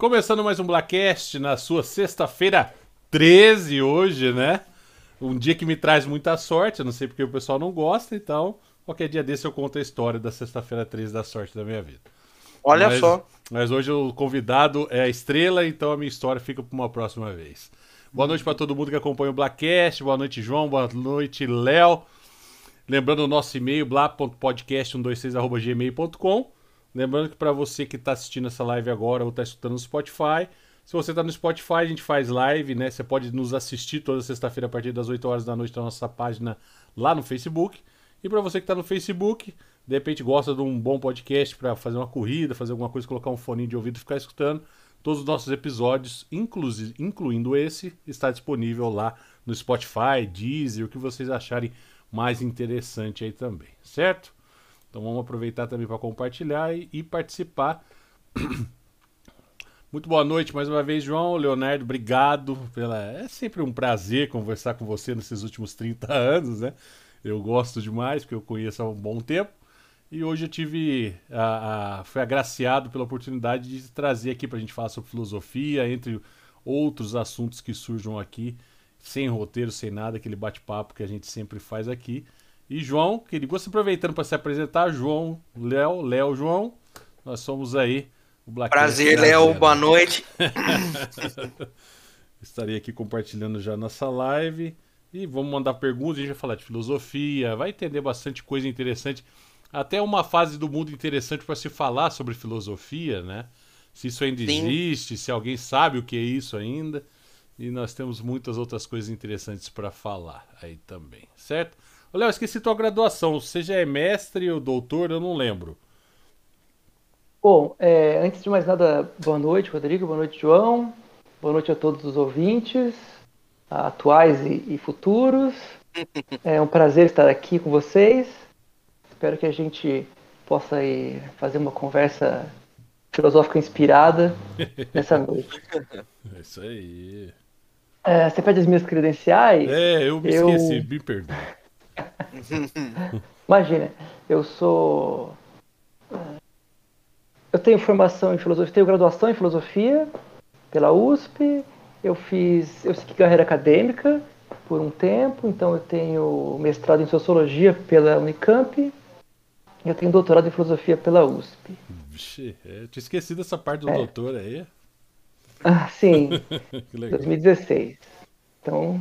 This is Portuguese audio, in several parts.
Começando mais um Blackcast na sua sexta-feira 13 hoje, né? Um dia que me traz muita sorte, eu não sei porque o pessoal não gosta, então qualquer dia desse eu conto a história da sexta-feira 13 da sorte da minha vida. Olha mas, só. Mas hoje o convidado é a estrela, então a minha história fica para uma próxima vez. Boa noite para todo mundo que acompanha o Blackcast, boa noite João, boa noite Léo. Lembrando o nosso e-mail, bla.podcast126.gmail.com. Lembrando que para você que está assistindo essa live agora ou está escutando no Spotify, se você está no Spotify, a gente faz live, né? Você pode nos assistir toda sexta-feira a partir das 8 horas da noite na nossa página lá no Facebook. E para você que está no Facebook, de repente gosta de um bom podcast para fazer uma corrida, fazer alguma coisa, colocar um fone de ouvido e ficar escutando, todos os nossos episódios, incluindo esse, está disponível lá no Spotify, Deezer, o que vocês acharem mais interessante aí também, certo? Então vamos aproveitar também para compartilhar e, e participar. Muito boa noite mais uma vez, João. Leonardo, obrigado. Pela... É sempre um prazer conversar com você nesses últimos 30 anos, né? Eu gosto demais, porque eu conheço há um bom tempo. E hoje eu tive. A, a, fui agraciado pela oportunidade de trazer aqui para a gente falar sobre filosofia, entre outros assuntos que surjam aqui, sem roteiro, sem nada, aquele bate-papo que a gente sempre faz aqui. E João, que gosta aproveitando para se apresentar, João, Léo, Léo, João, nós somos aí o Black Prazer, Léo, boa noite. Estarei aqui compartilhando já nossa live e vamos mandar perguntas, a gente vai falar de filosofia, vai entender bastante coisa interessante, até uma fase do mundo interessante para se falar sobre filosofia, né? Se isso ainda Sim. existe, se alguém sabe o que é isso ainda. E nós temos muitas outras coisas interessantes para falar aí também, certo? Léo, esqueci tua graduação. Você já é mestre ou doutor? Eu não lembro. Bom, é, antes de mais nada, boa noite, Rodrigo, boa noite, João. Boa noite a todos os ouvintes, atuais e, e futuros. É um prazer estar aqui com vocês. Espero que a gente possa aí fazer uma conversa filosófica inspirada nessa noite. É isso aí. É, você pede as minhas credenciais? É, eu me eu... esqueci, me perdoe. Imagina, eu sou. Eu tenho formação em filosofia, tenho graduação em filosofia pela USP, eu fiz. Eu segui carreira acadêmica por um tempo, então eu tenho mestrado em sociologia pela Unicamp. E eu tenho doutorado em filosofia pela USP. Vixe, é, eu tinha esquecido essa parte do é. doutor aí. Ah, sim. 2016. Então,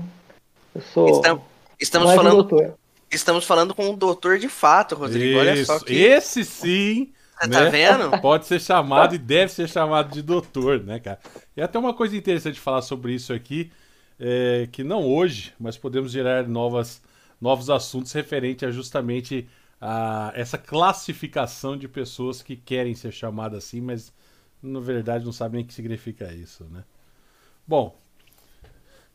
eu sou. Estamos, estamos falando. Um doutor. Estamos falando com um doutor de fato, Rodrigo. Isso. Olha só que. Esse sim. Você tá né? tá vendo? Pode ser chamado e deve ser chamado de doutor, né, cara? E até uma coisa interessante de falar sobre isso aqui, é que não hoje, mas podemos gerar novas, novos assuntos referente a justamente a essa classificação de pessoas que querem ser chamadas assim, mas na verdade não sabem o que significa isso, né? Bom,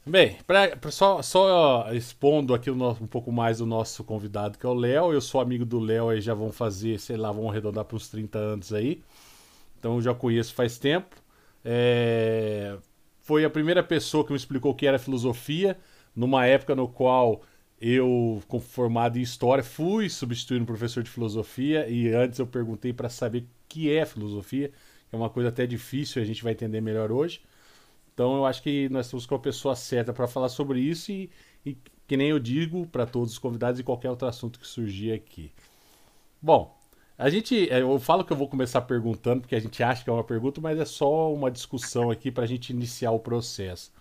Bem, pra, pra só, só expondo aqui nosso, um pouco mais o nosso convidado, que é o Léo. Eu sou amigo do Léo aí, já vão fazer, sei lá, vão arredondar para uns 30 anos aí. Então já conheço faz tempo. É... Foi a primeira pessoa que me explicou o que era filosofia, numa época no qual eu, formado em história, fui substituir um professor de filosofia e antes eu perguntei para saber o que é filosofia, que é uma coisa até difícil, a gente vai entender melhor hoje. Então eu acho que nós estamos com a pessoa certa para falar sobre isso e, e, que nem eu digo para todos os convidados e qualquer outro assunto que surgir aqui. Bom, a gente, é, eu falo que eu vou começar perguntando porque a gente acha que é uma pergunta, mas é só uma discussão aqui para a gente iniciar o processo.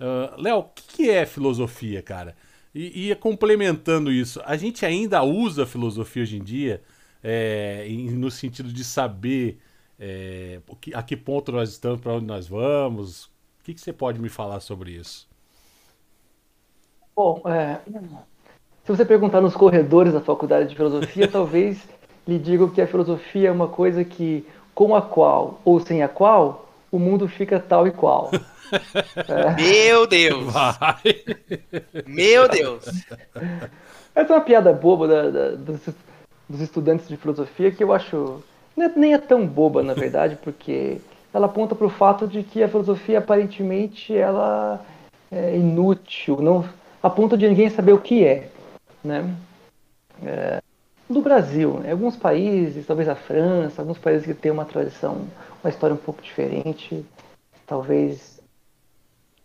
Uh, Léo, o que é filosofia, cara? E, e, complementando isso, a gente ainda usa filosofia hoje em dia é, no sentido de saber é, a que ponto nós estamos, para onde nós vamos? O que, que, você pode me falar sobre isso? Bom, é, se você perguntar nos corredores da faculdade de filosofia, talvez lhe digam que a filosofia é uma coisa que, com a qual ou sem a qual, o mundo fica tal e qual. É. Meu Deus! Vai. Meu Deus! Essa é uma piada boba da, da, dos, dos estudantes de filosofia que eu acho é, nem é tão boba, na verdade, porque ela aponta para o fato de que a filosofia aparentemente ela é inútil, não a ponto de ninguém saber o que é, né? É, do Brasil. Né? Alguns países, talvez a França, alguns países que têm uma tradição, uma história um pouco diferente, talvez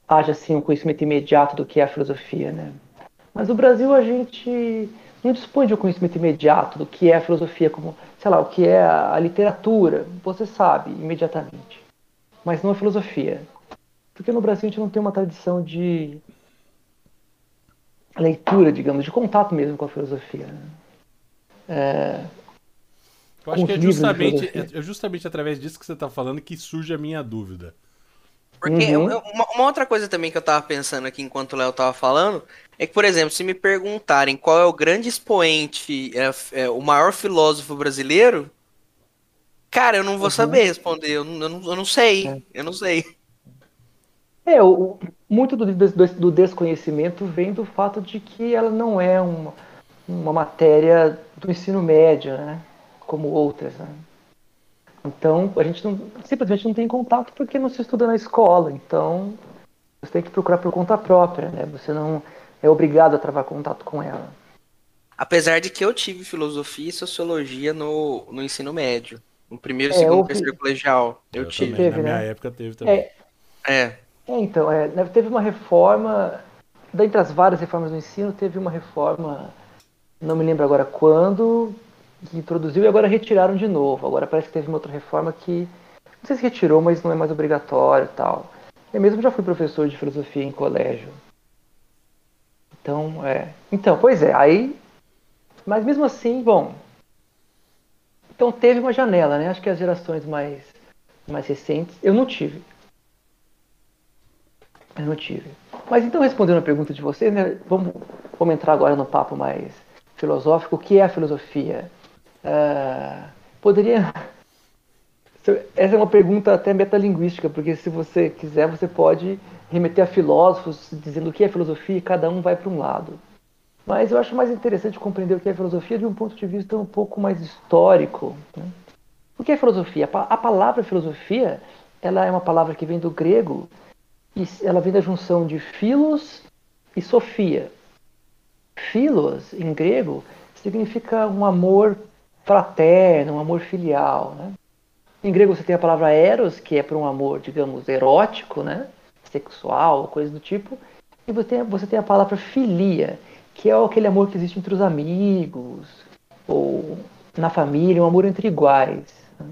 haja assim um conhecimento imediato do que é a filosofia, né? Mas no Brasil a gente não dispõe de um conhecimento imediato do que é a filosofia, como, sei lá, o que é a literatura. Você sabe imediatamente, mas não a filosofia. Porque no Brasil a gente não tem uma tradição de leitura, digamos, de contato mesmo com a filosofia. Né? É, eu acho que é justamente, é justamente através disso que você está falando que surge a minha dúvida. Porque uhum. uma, uma, outra coisa também que eu estava pensando aqui enquanto o Léo estava falando é que, por exemplo, se me perguntarem qual é o grande expoente, é, é, o maior filósofo brasileiro, cara, eu não vou uhum. saber responder. Eu, eu, não, eu não sei. É. Eu não sei. É, o, muito do, do, do, desconhecimento vem do fato de que ela não é uma, uma matéria do ensino médio, né? Como outras, né? Então, a gente não, simplesmente não tem contato porque não se estuda na escola. Então, você tem que procurar por conta própria, né? Você não é obrigado a travar contato com ela. Apesar de que eu tive filosofia e sociologia no, no ensino médio. No primeiro, é, segundo, terceiro colegial. Eu, eu tive. Teve, Na minha né? época teve também. É, é. É, então, é, né, teve uma reforma, dentre as várias reformas do ensino, teve uma reforma, não me lembro agora quando, que introduziu e agora retiraram de novo. Agora parece que teve uma outra reforma que, não sei se retirou, mas não é mais obrigatório e tal. Eu mesmo já fui professor de filosofia em colégio. Então, é. Então, pois é, aí. Mas mesmo assim, bom. Então teve uma janela, né? Acho que as gerações mais, mais recentes. Eu não tive. Eu não tive. Mas então, respondendo a pergunta de vocês, né, vamos, vamos entrar agora no papo mais filosófico. O que é a filosofia? Uh, poderia. Essa é uma pergunta até metalinguística, porque se você quiser, você pode remeter a filósofos dizendo o que é filosofia e cada um vai para um lado. Mas eu acho mais interessante compreender o que é filosofia de um ponto de vista um pouco mais histórico. Né? O que é filosofia? A palavra filosofia ela é uma palavra que vem do grego e ela vem da junção de filos e sofia. Filos, em grego, significa um amor fraterno, um amor filial. Né? Em grego você tem a palavra eros, que é para um amor, digamos, erótico, né? Sexual, coisa do tipo. E você tem, você tem a palavra filia, que é aquele amor que existe entre os amigos, ou na família, um amor entre iguais. Né?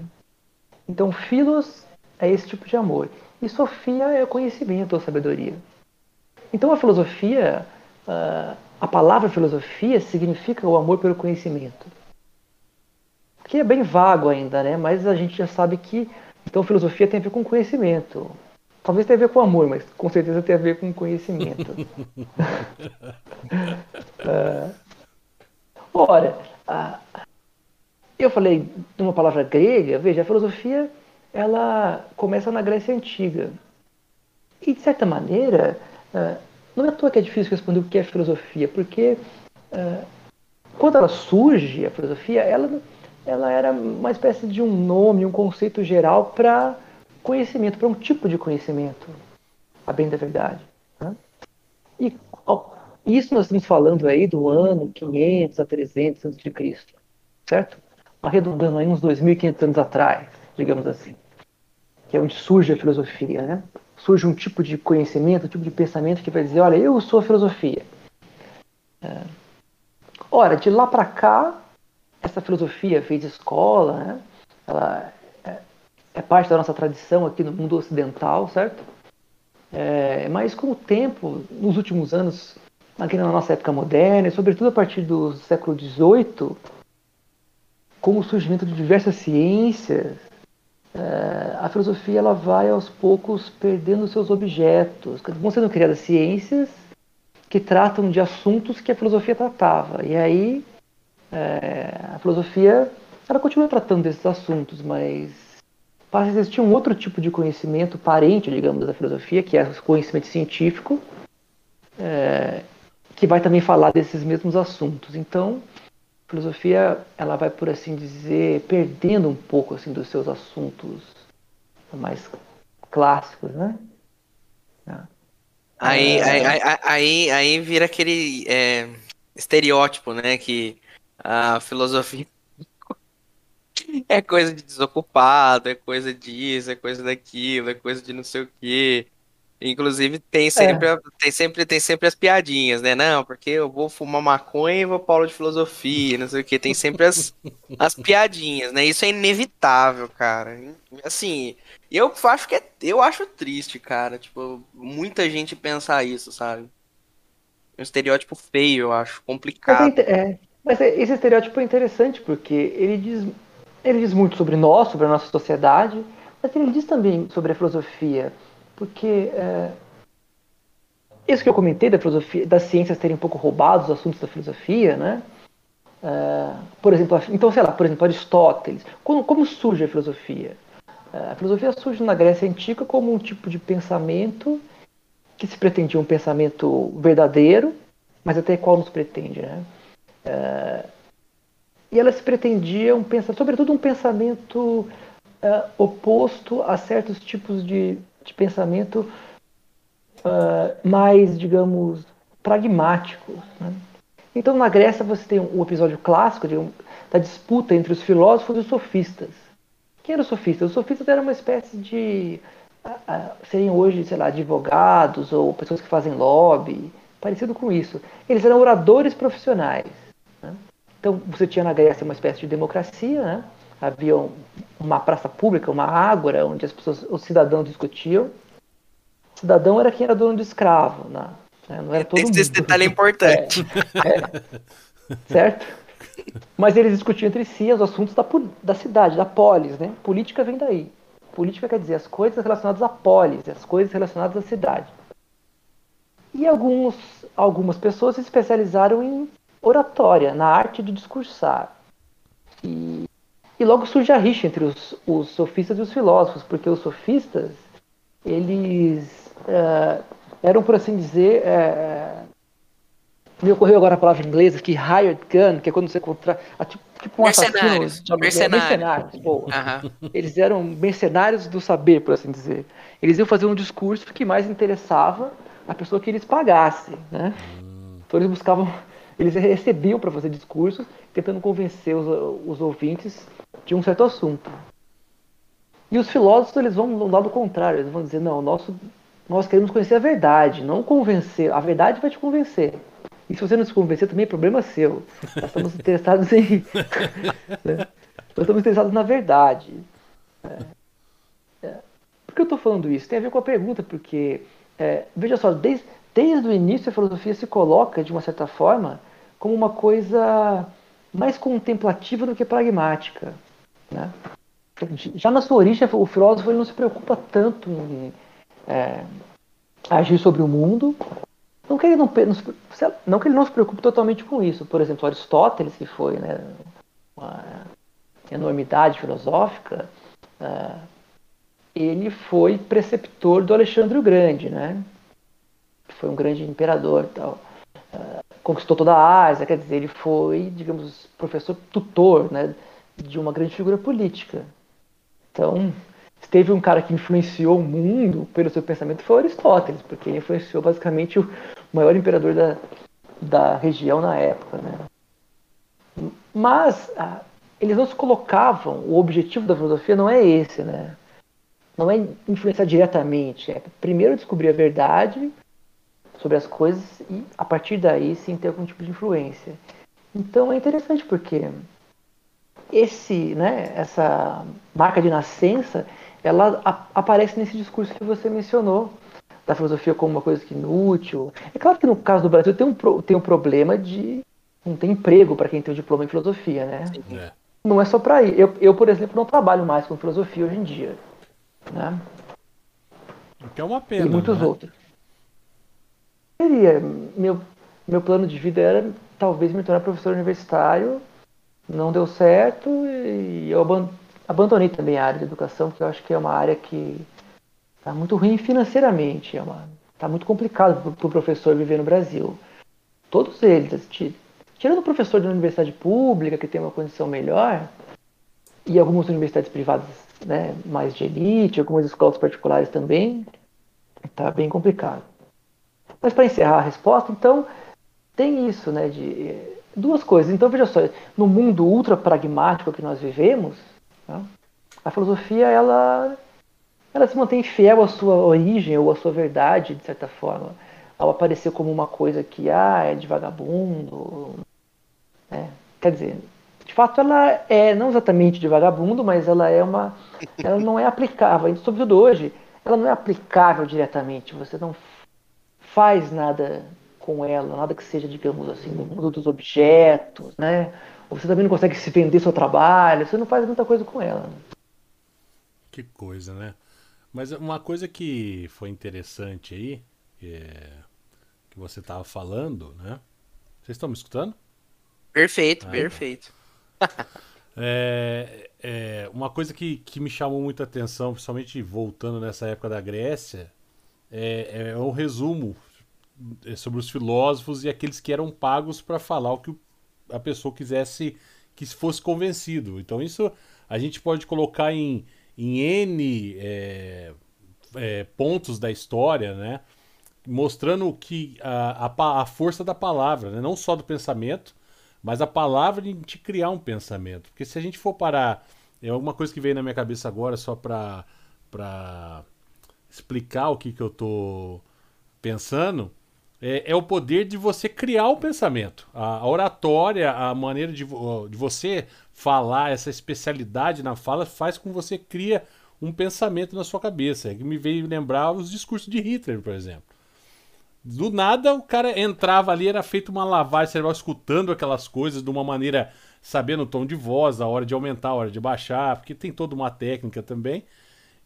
Então, filos é esse tipo de amor. E Sofia é conhecimento ou sabedoria. Então a filosofia, ah, a palavra filosofia significa o amor pelo conhecimento. Que é bem vago ainda, né? Mas a gente já sabe que então filosofia tem a ver com conhecimento. Talvez tenha a ver com amor, mas com certeza tem a ver com conhecimento. uh, ora, uh, eu falei de uma palavra grega, veja, a filosofia ela começa na Grécia Antiga. E, de certa maneira, uh, não é à toa que é difícil responder o que é filosofia, porque uh, quando ela surge, a filosofia, ela, ela era uma espécie de um nome, um conceito geral para conhecimento, para um tipo de conhecimento, a bem da verdade. Né? E ó, isso nós estamos falando aí do ano 500 a 300 a.C., certo? Arredondando aí uns 2.500 anos atrás, digamos assim que é onde surge a filosofia, né? Surge um tipo de conhecimento, um tipo de pensamento que vai dizer, olha, eu sou a filosofia. É. Ora, de lá para cá, essa filosofia fez escola, né? Ela é, parte da nossa tradição aqui no mundo ocidental, certo? É, mas com o tempo, nos últimos anos, aqui na nossa época moderna, e sobretudo a partir do século XVIII, com o surgimento de diversas ciências, é, a filosofia ela vai aos poucos perdendo seus objetos. Vão sendo criadas ciências que tratam de assuntos que a filosofia tratava. E aí é, a filosofia ela continua tratando desses assuntos, mas passa a existir um outro tipo de conhecimento parente, digamos, da filosofia, que é o conhecimento científico, é, que vai também falar desses mesmos assuntos. Então, filosofia ela vai por assim dizer perdendo um pouco assim dos seus assuntos mais clássicos, né? Aí, é... aí, aí, aí, aí, vira aquele é, estereótipo, né? Que a filosofia é coisa de desocupado, é coisa disso, é coisa daquilo, é coisa de não sei o quê. Inclusive tem sempre, é. tem sempre, tem sempre as piadinhas, né? Não, porque eu vou fumar maconha e vou para aula de filosofia, não sei o que. Tem sempre as, as piadinhas, né? Isso é inevitável, cara. Assim, eu acho que é, eu acho triste, cara. Tipo, muita gente pensar isso, sabe? É um estereótipo feio, eu acho, complicado. Mas, é, é mas esse estereótipo é interessante porque ele diz, ele diz muito sobre nós, sobre a nossa sociedade, mas ele diz também sobre a filosofia porque é, isso que eu comentei da filosofia, das ciências terem um pouco roubado os assuntos da filosofia, né? É, por exemplo, então sei lá, por exemplo, Aristóteles. Como, como surge a filosofia? É, a filosofia surge na Grécia antiga como um tipo de pensamento que se pretendia um pensamento verdadeiro, mas até qual nos pretende, né? É, e ela se pretendia um pensamento, sobretudo um pensamento é, oposto a certos tipos de de pensamento uh, mais, digamos, pragmáticos. Né? Então, na Grécia, você tem o um episódio clássico de, da disputa entre os filósofos e os sofistas. Quem eram os sofistas? Os sofistas eram uma espécie de. Uh, uh, seriam hoje, sei lá, advogados ou pessoas que fazem lobby, parecido com isso. Eles eram oradores profissionais. Né? Então, você tinha na Grécia uma espécie de democracia, né? havia uma praça pública, uma ágora, onde as pessoas, os cidadãos discutiam. O cidadão era quem era dono do escravo, né? não era todo esse, mundo. Esse detalhe é importante. É, é, certo? Mas eles discutiam entre si os assuntos da, da cidade, da polis, né? Política vem daí. Política quer dizer as coisas relacionadas à polis, as coisas relacionadas à cidade. E alguns, algumas pessoas se especializaram em oratória, na arte de discursar. E e logo surge a rixa entre os, os sofistas e os filósofos, porque os sofistas, eles uh, eram, por assim dizer, uh, me ocorreu agora a palavra inglesa, que hired gun, que é quando você contrata, tipo, tipo um mercenários, assassino. Mercenários. mercenários uhum. Eles eram mercenários do saber, por assim dizer. Eles iam fazer um discurso que mais interessava a pessoa que eles pagassem, né? Então eles buscavam, eles recebiam para fazer discursos, tentando convencer os, os ouvintes de um certo assunto. E os filósofos eles vão no lado contrário, eles vão dizer, não, nosso, nós queremos conhecer a verdade, não convencer. A verdade vai te convencer. E se você não se convencer, também é problema seu. Nós estamos interessados em. né? Nós estamos interessados na verdade. É. É. Por que eu estou falando isso? Tem a ver com a pergunta, porque, é, veja só, desde, desde o início a filosofia se coloca, de uma certa forma, como uma coisa mais contemplativa do que pragmática. Né? Já na sua origem, o filósofo não se preocupa tanto em é, agir sobre o mundo. Não que, ele não, não que ele não se preocupe totalmente com isso. Por exemplo, Aristóteles, que foi né, uma enormidade filosófica, é, ele foi preceptor do Alexandre o Grande, né? Foi um grande imperador tal. É, conquistou toda a Ásia, quer dizer, ele foi, digamos, professor tutor, né? de uma grande figura política. Então, se teve um cara que influenciou o mundo pelo seu pensamento foi Aristóteles, porque ele influenciou basicamente o maior imperador da, da região na época. Né? Mas ah, eles não se colocavam, o objetivo da filosofia não é esse, né? não é influenciar diretamente, é primeiro descobrir a verdade sobre as coisas e a partir daí sim ter algum tipo de influência. Então é interessante porque esse, né, essa marca de nascença, ela aparece nesse discurso que você mencionou, da filosofia como uma coisa que inútil. É claro que no caso do Brasil tem um, tem um problema de não tem emprego para quem tem o diploma em filosofia, né? É. Não é só para ir. Eu, eu, por exemplo, não trabalho mais com filosofia hoje em dia. Né? Que é uma pena. E muitos né? outros. Seria. Meu, meu plano de vida era talvez me tornar professor universitário não deu certo e eu abandonei também a área de educação, porque eu acho que é uma área que está muito ruim financeiramente, é uma, está muito complicado para o professor viver no Brasil. Todos eles, tirando o professor de uma universidade pública que tem uma condição melhor, e algumas universidades privadas né, mais de elite, algumas escolas particulares também, está bem complicado. Mas para encerrar a resposta, então, tem isso, né, de duas coisas. Então, veja só, no mundo ultra pragmático que nós vivemos, né, a filosofia ela, ela se mantém fiel à sua origem ou à sua verdade, de certa forma, ao aparecer como uma coisa que ah, é de vagabundo. Né? Quer dizer, de fato ela é não exatamente de vagabundo, mas ela é uma. Ela não é aplicável, sobretudo hoje, ela não é aplicável diretamente. Você não faz nada com ela, nada que seja, digamos assim, no mundo dos objetos, né? Ou você também não consegue se vender seu trabalho, você não faz muita coisa com ela. Que coisa, né? Mas uma coisa que foi interessante aí, é, que você estava falando, né? Vocês estão me escutando? Perfeito, ah, perfeito. é, é, uma coisa que, que me chamou muita atenção, principalmente voltando nessa época da Grécia, é, é um resumo é, sobre os filósofos e aqueles que eram pagos para falar o que a pessoa quisesse que fosse convencido. Então isso a gente pode colocar em, em N é, é, pontos da história, né? mostrando que a, a, a força da palavra, né? não só do pensamento, mas a palavra de criar um pensamento. Porque se a gente for parar, é alguma coisa que veio na minha cabeça agora só para explicar o que, que eu estou pensando é, é, o poder de você criar o pensamento. A, a oratória, a maneira de, de, você falar, essa especialidade na fala, faz com que você cria um pensamento na sua cabeça. É que me veio lembrar os discursos de Hitler, por exemplo. Do nada, o cara entrava ali, era feito uma lavagem cerebral, escutando aquelas coisas de uma maneira, sabendo o tom de voz, a hora de aumentar, a hora de baixar, porque tem toda uma técnica também.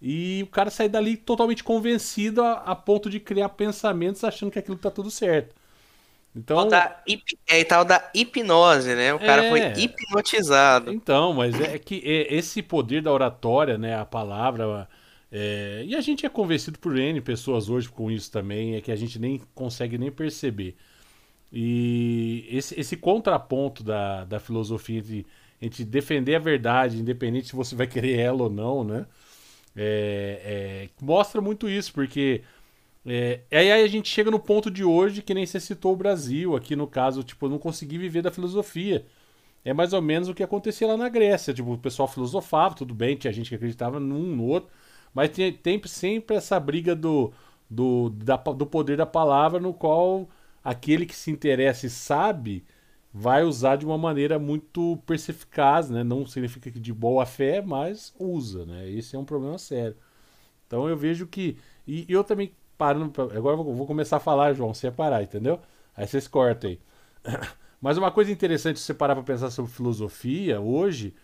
E o cara sai dali totalmente convencido a, a, ponto de criar pensamentos achando que aquilo tá tudo certo. Então, da, é tal da hipnose, né? O cara é, foi hipnotizado. Então, mas é que é, esse poder da oratória, né? A palavra. É, e a gente é convencido por N pessoas hoje com isso também, é que a gente nem consegue nem perceber. E esse, esse contraponto da, da filosofia de, entre defender a verdade, independente se você vai querer ela ou não, né? É, é, mostra muito isso, porque é, aí a gente chega no ponto de hoje que nem você citou o Brasil, aqui no caso, tipo, não consegui viver da filosofia. É mais ou menos o que acontecia lá na Grécia. Tipo, o pessoal filosofava, tudo bem, tinha gente que acreditava num no outro, mas tem, tem sempre essa briga do, do, da, do poder da palavra, no qual aquele que se interessa e sabe vai usar de uma maneira muito perspicaz, né? Não significa que de boa fé, mas usa, né? Esse é um problema sério. Então eu vejo que e eu também parando pra... agora eu vou começar a falar, João, você parar, entendeu? Aí vocês cortam aí. Mas uma coisa interessante você parar para pensar sobre filosofia hoje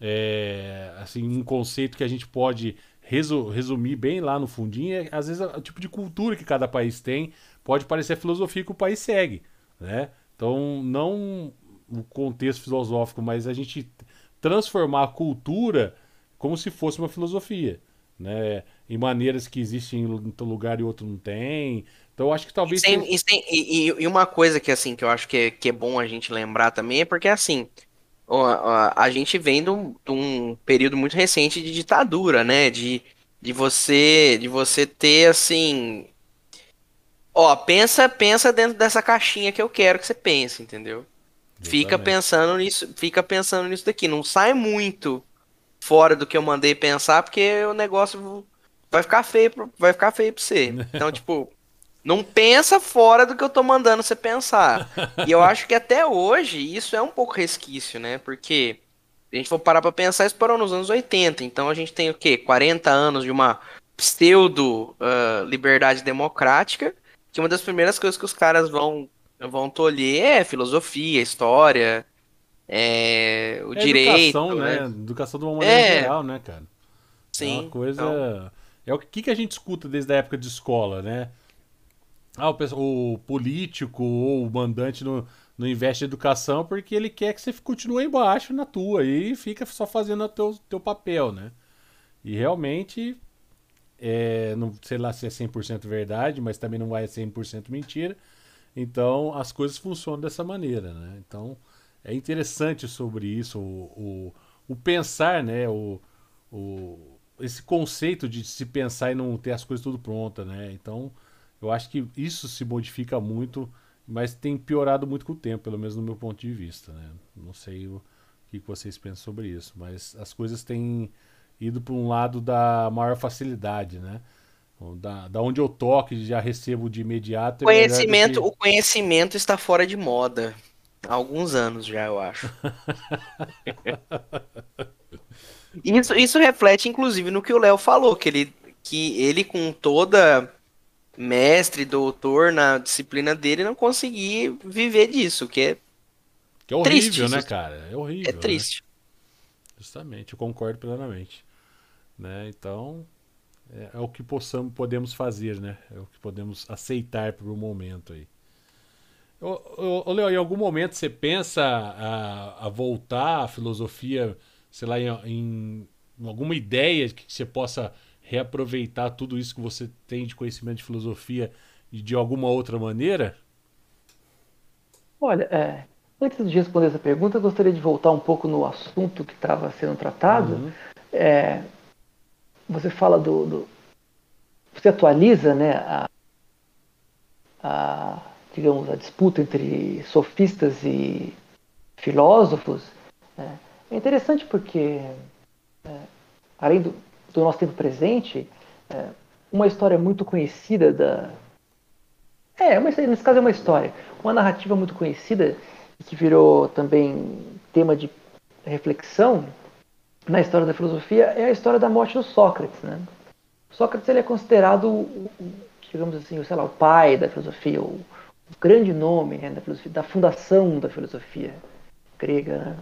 é assim um conceito que a gente pode resu resumir bem lá no fundinho é às vezes o tipo de cultura que cada país tem pode parecer a filosofia que o país segue, né? Então, não o contexto filosófico, mas a gente transformar a cultura como se fosse uma filosofia, né? Em maneiras que existem em um lugar e outro não tem. Então, eu acho que talvez. E, tem, e, e, uma coisa que assim que eu acho que é, que é bom a gente lembrar também é porque assim a, a gente vem de um, de um período muito recente de ditadura, né? De, de você de você ter assim Ó, pensa, pensa dentro dessa caixinha que eu quero que você pense, entendeu? Fica pensando nisso, fica pensando nisso daqui, não sai muito fora do que eu mandei pensar, porque o negócio vai ficar feio, vai ficar feio para você. Então, tipo, não pensa fora do que eu tô mandando você pensar. E eu acho que até hoje isso é um pouco resquício, né? Porque a gente for parar para pensar, isso parou nos anos 80. Então a gente tem o quê? 40 anos de uma pseudo uh, liberdade democrática que uma das primeiras coisas que os caras vão, vão tolher é filosofia, história, é, o é direito. Educação, né? né? Educação de uma maneira é... geral, né, cara? Sim. É uma coisa. Então... É o que, que a gente escuta desde a época de escola, né? Ah, o, o político ou o mandante não, não investe em educação porque ele quer que você continue embaixo na tua e fica só fazendo o teu, teu papel, né? E realmente é, não sei lá se é 100% verdade, mas também não vai ser 100% mentira. Então as coisas funcionam dessa maneira, né? Então é interessante sobre isso, o, o, o pensar, né? O, o, esse conceito de se pensar e não ter as coisas tudo pronta, né? Então eu acho que isso se modifica muito mas tem piorado muito com o tempo, pelo menos no meu ponto de vista. Né? Não sei o que vocês pensam sobre isso, mas as coisas têm ido para um lado da maior facilidade, né? Da, da onde eu toque já recebo de imediato. É conhecimento, que... O conhecimento está fora de moda. Há alguns anos já, eu acho. isso, isso reflete, inclusive, no que o Léo falou, que ele, que ele com toda mestre, doutor na disciplina dele, não conseguia viver disso, que é. Que é horrível, triste, né, cara? É horrível. É triste. Né? Justamente, eu concordo plenamente. Né? Então, é, é, o que possamos, podemos fazer, né? É o que podemos aceitar por um momento aí. Ô, Leo, em algum momento você pensa a, a voltar à filosofia, sei lá, em, em, alguma ideia que você possa reaproveitar tudo isso que você tem de conhecimento de filosofia e de alguma outra maneira? Olha, é, antes de responder essa pergunta, eu gostaria de voltar um pouco no assunto que estava sendo tratado. Uhum. É, você fala do, do, você atualiza né a, a digamos a disputa entre sofistas e filósofos é, é interessante porque é, além do, do, nosso tempo presente é, uma história muito conhecida da é uma, nesse caso é uma história uma narrativa muito conhecida que virou também tema de reflexão na história da filosofia é a história da morte do Sócrates, né? Sócrates ele é considerado, digamos assim, sei lá, o pai da filosofia, o, o grande nome né, da filosofia, da fundação da filosofia grega, né?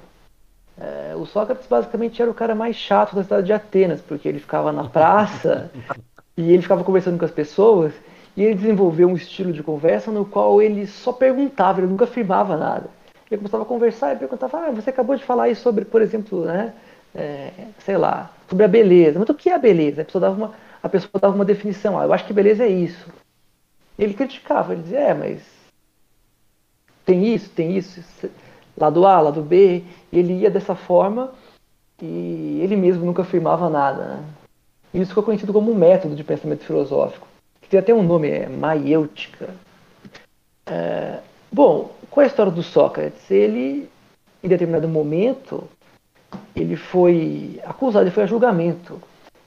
É, o Sócrates basicamente era o cara mais chato da cidade de Atenas, porque ele ficava na praça e ele ficava conversando com as pessoas e ele desenvolveu um estilo de conversa no qual ele só perguntava, ele nunca afirmava nada. Ele começava a conversar e perguntava, ah, você acabou de falar isso sobre, por exemplo, né, é, sei lá, sobre a beleza. Mas o que é a beleza? A pessoa dava uma, a pessoa dava uma definição. Ah, eu acho que beleza é isso. Ele criticava, ele dizia, é, mas tem isso, tem isso, lado A, lado B. E ele ia dessa forma e ele mesmo nunca afirmava nada. Né? Isso ficou conhecido como um método de pensamento filosófico, que tem até um nome, é maiêutica. É, bom, qual é a história do Sócrates? Ele, em determinado momento, ele foi acusado, ele foi a julgamento.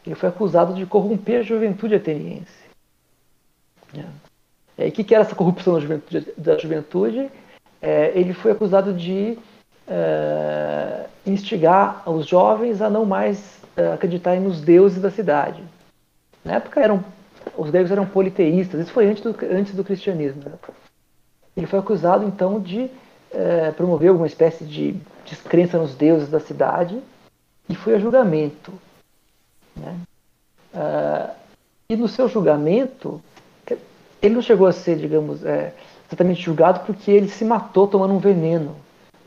Ele foi acusado de corromper a juventude ateniense. É. E o que, era essa corrupção da juventude? Da juventude? É, ele foi acusado de é, instigar os jovens a não mais é, acreditarem nos deuses da cidade. Na época eram os gregos eram politeístas, isso foi antes do, antes do cristianismo. Né? Ele foi acusado então de é, promover alguma espécie de descrença nos deuses da cidade e foi a julgamento. Né? Uh, e no seu julgamento, ele não chegou a ser, digamos, é, exatamente julgado porque ele se matou tomando um veneno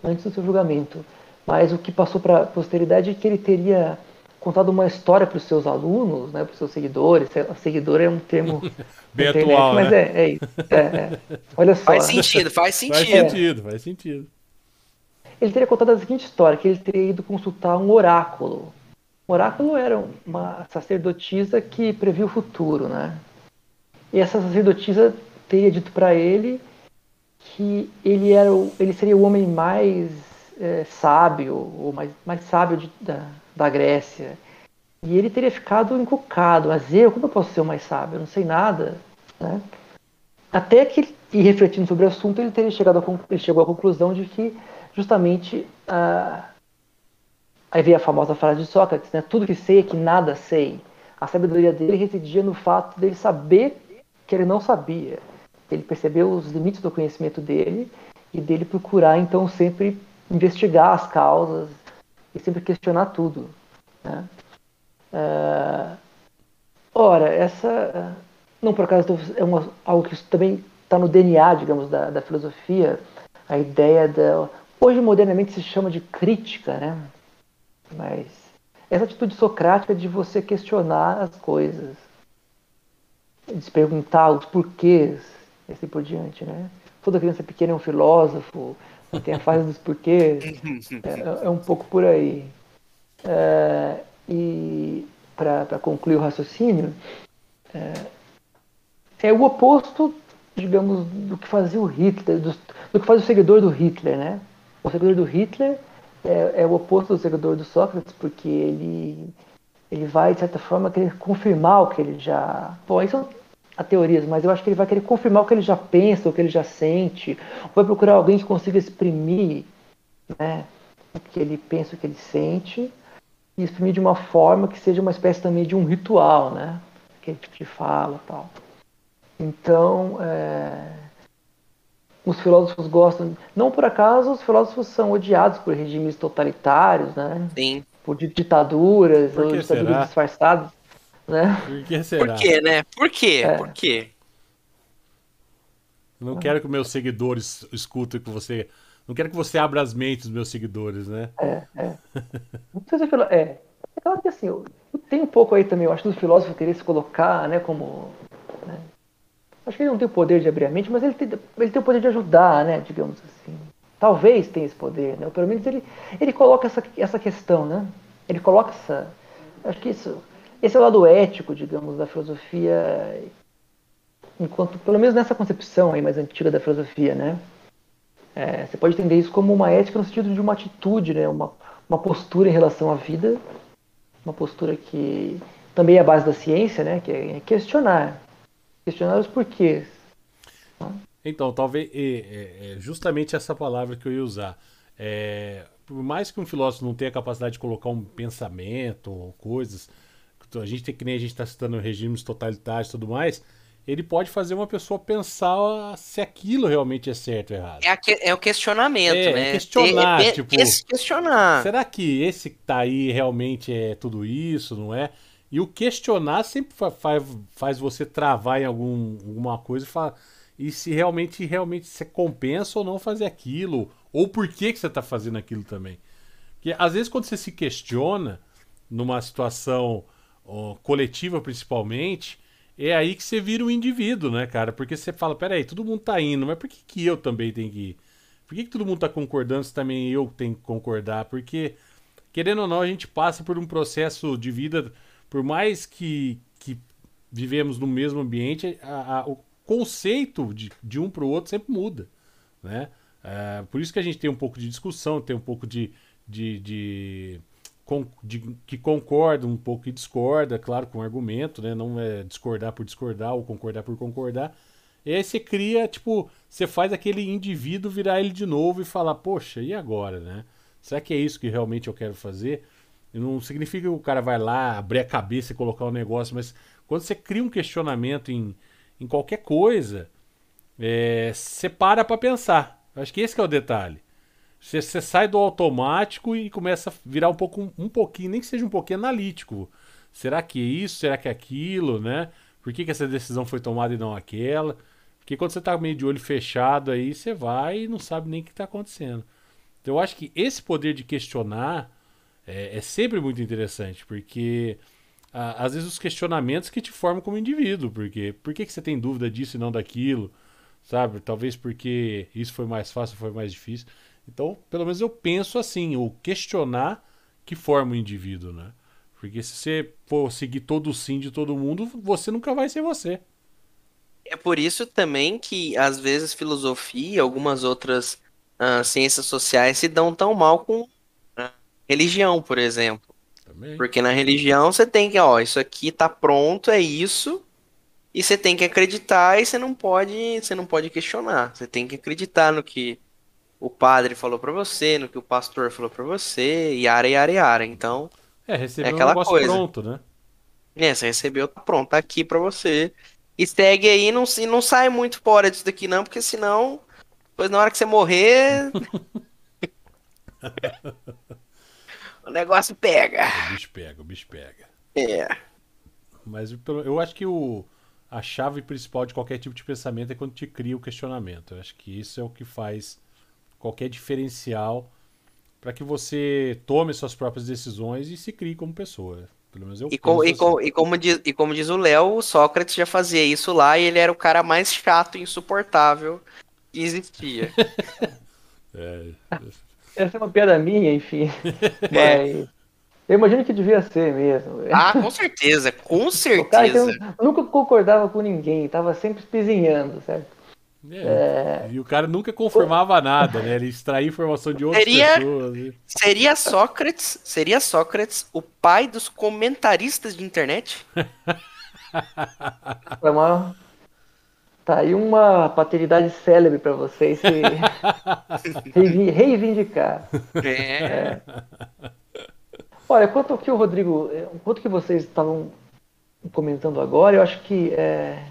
antes do seu julgamento. Mas o que passou para a posteridade é que ele teria contado uma história para os seus alunos, né, para os seus seguidores. Seguidor é um termo bem internet, atual, mas né? é, é isso. É, é. Olha só. Faz sentido, faz sentido. Faz sentido, faz sentido. Ele teria contado a seguinte história, que ele teria ido consultar um oráculo. O oráculo era uma sacerdotisa que previa o futuro, né? E essa sacerdotisa teria dito para ele que ele era o, ele seria o homem mais é, sábio, ou mais, mais sábio de, da, da Grécia. E ele teria ficado encucado, mas eu, como eu posso ser o mais sábio? Eu não sei nada. Né? Até que, e refletindo sobre o assunto, ele teria chegado a, chegou à conclusão de que justamente uh, aí veio a famosa frase de Sócrates, né? Tudo que sei é que nada sei. A sabedoria dele residia no fato dele saber que ele não sabia. Ele percebeu os limites do conhecimento dele e dele procurar então sempre investigar as causas e sempre questionar tudo. Né? Uh, ora, essa não por acaso é uma, algo que também está no DNA, digamos, da, da filosofia, a ideia da Hoje, modernamente, se chama de crítica, né? Mas essa atitude socrática de você questionar as coisas, de se perguntar os porquês, e assim por diante, né? Toda criança pequena é um filósofo, tem a fase dos porquês, é, é um pouco por aí. É, e para concluir o raciocínio, é, é o oposto digamos, do que fazia o Hitler, do, do que faz o seguidor do Hitler, né? O seguidor do Hitler é, é, o oposto do seguidor do Sócrates, porque ele, ele vai, de certa forma, querer confirmar o que ele já. Bom, isso a teorias, mas eu acho que ele vai querer confirmar o que ele já pensa, o que ele já sente, vai procurar alguém que consiga exprimir né, o que ele pensa, o que ele sente, e exprimir de uma forma que seja uma espécie também de um ritual, né? Aquele tipo de fala tal. Então, é... os filósofos gostam. Não por acaso os filósofos são odiados por regimes totalitários, né? Sim. Por ditaduras, por ou ditaduras disfarçadas. Né? Por que será? Por quê, né? Por quê? É. Por quê? Não quero que meus seguidores escutem que você. Não quero que você abra as mentes dos meus seguidores, né? É, é. Não sei se é. É, é claro que assim, eu, tem um pouco aí também, eu acho, do filósofo querer se colocar, né, como. Né? Acho que ele não tem o poder de abrir a mente, mas ele tem, ele tem o poder de ajudar, né, digamos assim. Talvez tenha esse poder, né? Ou pelo menos ele, ele coloca essa, essa questão, né? Ele coloca essa. Acho que isso esse é o lado ético, digamos, da filosofia, enquanto, pelo menos nessa concepção aí mais antiga da filosofia, né? É, você pode entender isso como uma ética no sentido de uma atitude, né? Uma, uma postura em relação à vida, uma postura que também é a base da ciência, né? Que é questionar, questionar os porquês. Então, talvez é, é, justamente essa palavra que eu ia usar. É, por mais que um filósofo não tenha a capacidade de colocar um pensamento ou coisas, a gente tem que nem a gente está citando regimes totalitários e tudo mais, ele pode fazer uma pessoa pensar se aquilo realmente é certo ou errado. É, é o questionamento, é, né? É questionar, é, tipo, questionar. Será que esse que tá aí realmente é tudo isso, não é? E o questionar sempre faz, faz você travar em algum, alguma coisa e falar e se realmente realmente você compensa ou não fazer aquilo, ou por que, que você está fazendo aquilo também. Porque às vezes quando você se questiona numa situação coletiva principalmente, é aí que você vira um indivíduo, né, cara? Porque você fala, peraí, todo mundo tá indo, mas por que, que eu também tenho que ir? Por que, que todo mundo tá concordando se também eu tenho que concordar? Porque, querendo ou não, a gente passa por um processo de vida, por mais que, que vivemos no mesmo ambiente, a, a, o conceito de, de um para o outro sempre muda, né? É, por isso que a gente tem um pouco de discussão, tem um pouco de, de, de de, que concorda um pouco e discorda, claro, com argumento, né? Não é discordar por discordar ou concordar por concordar. E aí você cria, tipo, você faz aquele indivíduo virar ele de novo e falar, poxa, e agora, né? Será que é isso que realmente eu quero fazer? Não significa que o cara vai lá, abrir a cabeça e colocar um negócio, mas quando você cria um questionamento em, em qualquer coisa, é, você para pra pensar. Acho que esse que é o detalhe. Você, você, sai do automático e começa a virar um pouco um pouquinho, nem que seja um pouquinho analítico. Será que é isso? Será que é aquilo, né? Por que, que essa decisão foi tomada e não aquela? Porque quando você está meio de olho fechado aí, você vai e não sabe nem o que está acontecendo. Então eu acho que esse poder de questionar é, é sempre muito interessante, porque a, às vezes os questionamentos que te formam como indivíduo, porque por que, que você tem dúvida disso e não daquilo, sabe? Talvez porque isso foi mais fácil, foi mais difícil. Então, pelo menos eu penso assim, o questionar que forma o indivíduo, né? Porque se você for seguir todo o sim de todo mundo, você nunca vai ser você. É por isso também que, às vezes, filosofia e algumas outras uh, ciências sociais se dão tão mal com uh, religião, por exemplo. Também. Porque na religião você tem que, ó, isso aqui tá pronto, é isso, e você tem que acreditar e você não pode, você não pode questionar. Você tem que acreditar no que o padre falou para você, no que o pastor falou para você, e ara, e ara, e ara. Então, é, recebeu é aquela um coisa. pronto, né? É, você recebeu, tá pronto, tá aqui para você. E segue aí, não, e não sai muito fora disso daqui não, porque senão, depois na hora que você morrer... o negócio pega. O bicho pega, o bicho pega. É. Mas eu acho que o, a chave principal de qualquer tipo de pensamento é quando te cria o questionamento. Eu acho que isso é o que faz qualquer diferencial para que você tome suas próprias decisões e se crie como pessoa. Pelo menos eu e, com, e, assim. com, e, como diz, e como diz o Léo, o Sócrates já fazia isso lá e ele era o cara mais chato e insuportável que existia. é. Essa é uma piada minha, enfim. É. Mas eu imagino que devia ser mesmo. Ah, com certeza, com certeza. O cara que nunca concordava com ninguém, tava sempre espizinhando, certo? É, é... E o cara nunca confirmava nada, né? Ele extraía informação de outras seria, pessoas. Né? Seria Sócrates, seria Sócrates o pai dos comentaristas de internet? É uma... Tá aí uma paternidade célebre para vocês se reivindicar. É. é. Olha, quanto ao que o Rodrigo, quanto que vocês estavam comentando agora, eu acho que é,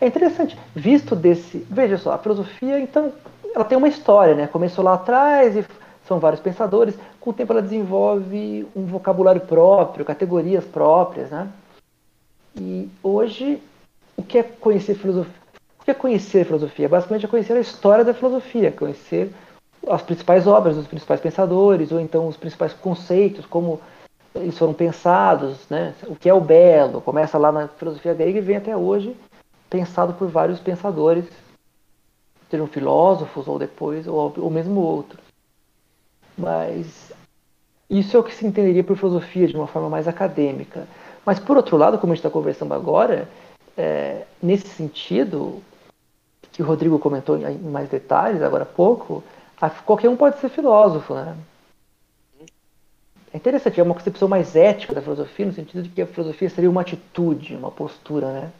é interessante, visto desse. Veja só, a filosofia, então, ela tem uma história, né? Começou lá atrás e são vários pensadores. Com o tempo, ela desenvolve um vocabulário próprio, categorias próprias, né? E hoje, o que é conhecer filosofia? O que é conhecer filosofia? Basicamente é conhecer a história da filosofia, conhecer as principais obras dos principais pensadores, ou então os principais conceitos, como eles foram pensados, né? O que é o belo? Começa lá na filosofia grega e vem até hoje pensado por vários pensadores, sejam filósofos ou depois, ou, ou mesmo outros. Mas isso é o que se entenderia por filosofia de uma forma mais acadêmica. Mas, por outro lado, como a gente está conversando agora, é, nesse sentido, que o Rodrigo comentou em mais detalhes agora há pouco, qualquer um pode ser filósofo, né? É interessante, é uma concepção mais ética da filosofia, no sentido de que a filosofia seria uma atitude, uma postura, né?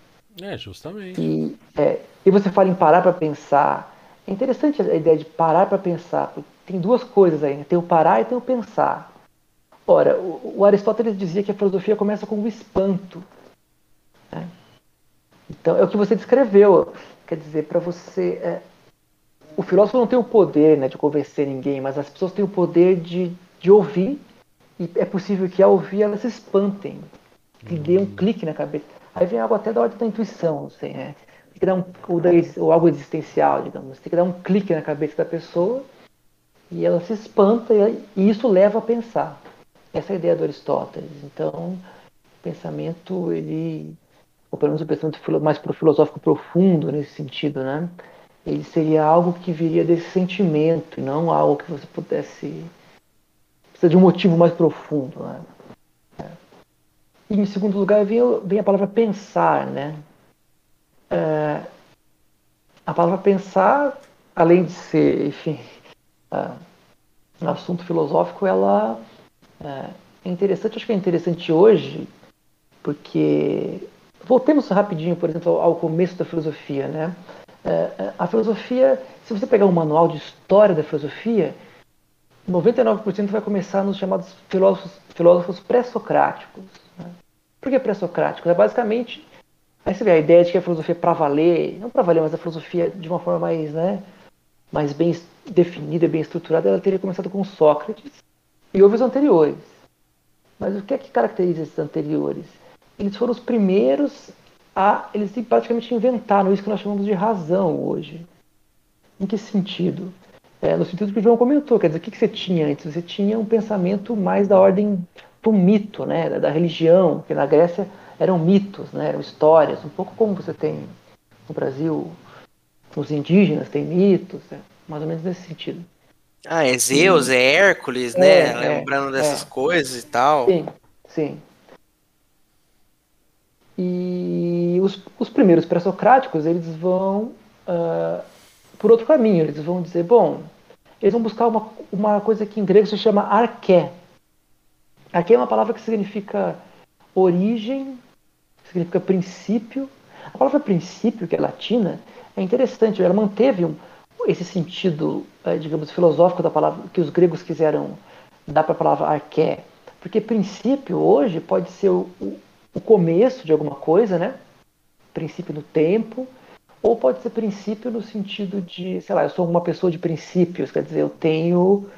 É, justamente. E, é, e você fala em parar para pensar. É interessante a ideia de parar para pensar. Tem duas coisas aí, né? Tem o parar e tem o pensar. Ora, o, o Aristóteles dizia que a filosofia começa com o espanto. Né? Então, é o que você descreveu. Quer dizer, para você. É, o filósofo não tem o poder né, de convencer ninguém, mas as pessoas têm o poder de, de ouvir. E é possível que ao ouvir elas se espantem. Que uhum. dê um clique na cabeça. Aí vem algo até da ordem da intuição, não sei, né? Tem que dar um, ou, da, ou algo existencial, digamos. Tem que dar um clique na cabeça da pessoa e ela se espanta e, e isso leva a pensar. Essa é a ideia do Aristóteles. Então, o pensamento, ele, ou pelo menos o pensamento mais pro filosófico profundo nesse sentido, né? Ele seria algo que viria desse sentimento, não algo que você pudesse precisa de um motivo mais profundo, né? E em segundo lugar vem, vem a palavra pensar, né? É, a palavra pensar, além de ser, enfim, é, um assunto filosófico, ela é, é interessante, acho que é interessante hoje, porque voltemos rapidinho, por exemplo, ao começo da filosofia, né? É, é a filosofia, se você pegar um manual de história da filosofia, 99% vai começar nos chamados filósofos, filósofos pré-socráticos. Por que pré-socrático? É basicamente. Aí você vê a ideia de que a filosofia é para valer, não para valer, mas a filosofia de uma forma mais, né, mais bem definida, bem estruturada, ela teria começado com Sócrates e houve os anteriores. Mas o que é que caracteriza esses anteriores? Eles foram os primeiros a. Eles praticamente inventaram isso que nós chamamos de razão hoje. Em que sentido? É, no sentido que o João comentou, quer dizer, o que, que você tinha antes? Você tinha um pensamento mais da ordem do mito, né, da religião, que na Grécia eram mitos, né, eram histórias, um pouco como você tem no Brasil, os indígenas têm mitos, né, mais ou menos nesse sentido. Ah, é Zeus, é Hércules, né, é, lembrando é, dessas é. coisas e tal. Sim, sim. E os, os primeiros pré-socráticos, eles vão uh, por outro caminho, eles vão dizer, bom, eles vão buscar uma, uma coisa que em grego se chama arqué, Aqui é uma palavra que significa origem, significa princípio. A palavra princípio, que é latina, é interessante, ela manteve um, esse sentido, eh, digamos, filosófico da palavra que os gregos quiseram dar para a palavra arqué. Porque princípio hoje pode ser o, o, o começo de alguma coisa, né? Princípio no tempo, ou pode ser princípio no sentido de, sei lá, eu sou uma pessoa de princípios, quer dizer, eu tenho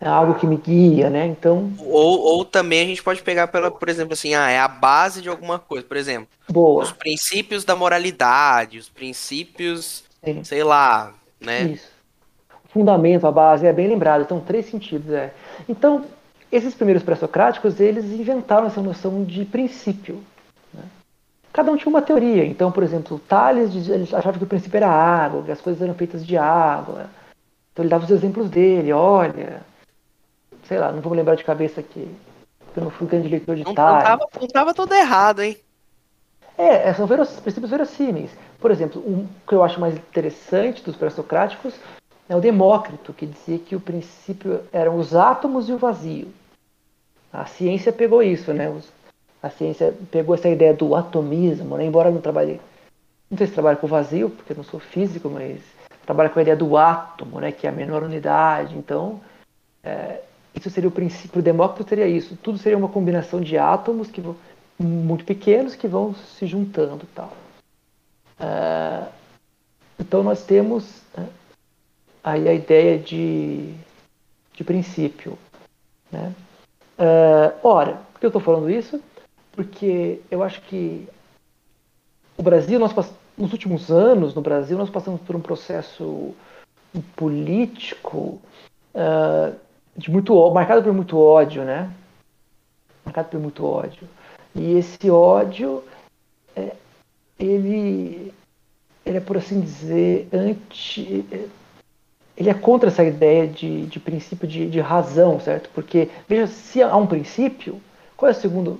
é algo que me guia, né? Então. Ou, ou também a gente pode pegar pela, por exemplo, assim, ah, é a base de alguma coisa. Por exemplo, Boa. os princípios da moralidade, os princípios, Sim. sei lá, né? Isso. O fundamento, a base, é bem lembrado. Então, três sentidos, é. Então, esses primeiros pré-socráticos, eles inventaram essa noção de princípio. Né? Cada um tinha uma teoria. Então, por exemplo, Tales achava que o princípio era água, que as coisas eram feitas de água. Então ele dava os exemplos dele, olha, sei lá, não vou me lembrar de cabeça aqui. Eu não fui grande leitor de não, não, tava, não tava tudo errado, hein? É, são veros, princípios verossímeis. Por exemplo, um que eu acho mais interessante dos pré-socráticos é o Demócrito, que dizia que o princípio eram os átomos e o vazio. A ciência pegou isso, né? A ciência pegou essa ideia do atomismo, né? embora não trabalhe, não sei se trabalha com vazio, porque eu não sou físico, mas trabalha com a ideia do átomo, né? Que é a menor unidade. Então, é, isso seria o princípio. O Demócrito seria isso. Tudo seria uma combinação de átomos que vão muito pequenos que vão se juntando tal. Uh, então nós temos uh, aí a ideia de, de princípio. Né? Uh, ora, por que eu estou falando isso? Porque eu acho que o Brasil, nós nos últimos anos no Brasil, nós passamos por um processo político de muito marcado por muito ódio, né? Marcado por muito ódio. E esse ódio, é, ele, ele é, por assim dizer, anti. Ele é contra essa ideia de, de princípio de, de razão, certo? Porque, veja, se há um princípio, qual é a segunda,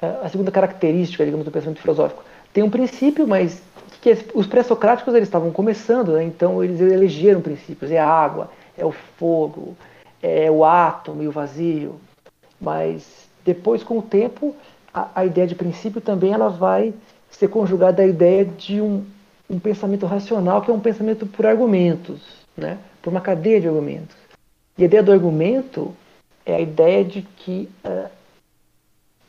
é, a segunda característica, digamos, do pensamento filosófico? Tem um princípio, mas que os pré-socráticos eles estavam começando, né? então eles elegeram princípios. É a água, é o fogo, é o átomo e o vazio. Mas depois, com o tempo, a, a, ideia de princípio também ela vai ser conjugada à ideia de um, um pensamento racional, que é um pensamento por argumentos, né? por uma cadeia de argumentos. E a ideia do argumento é a ideia de que uh,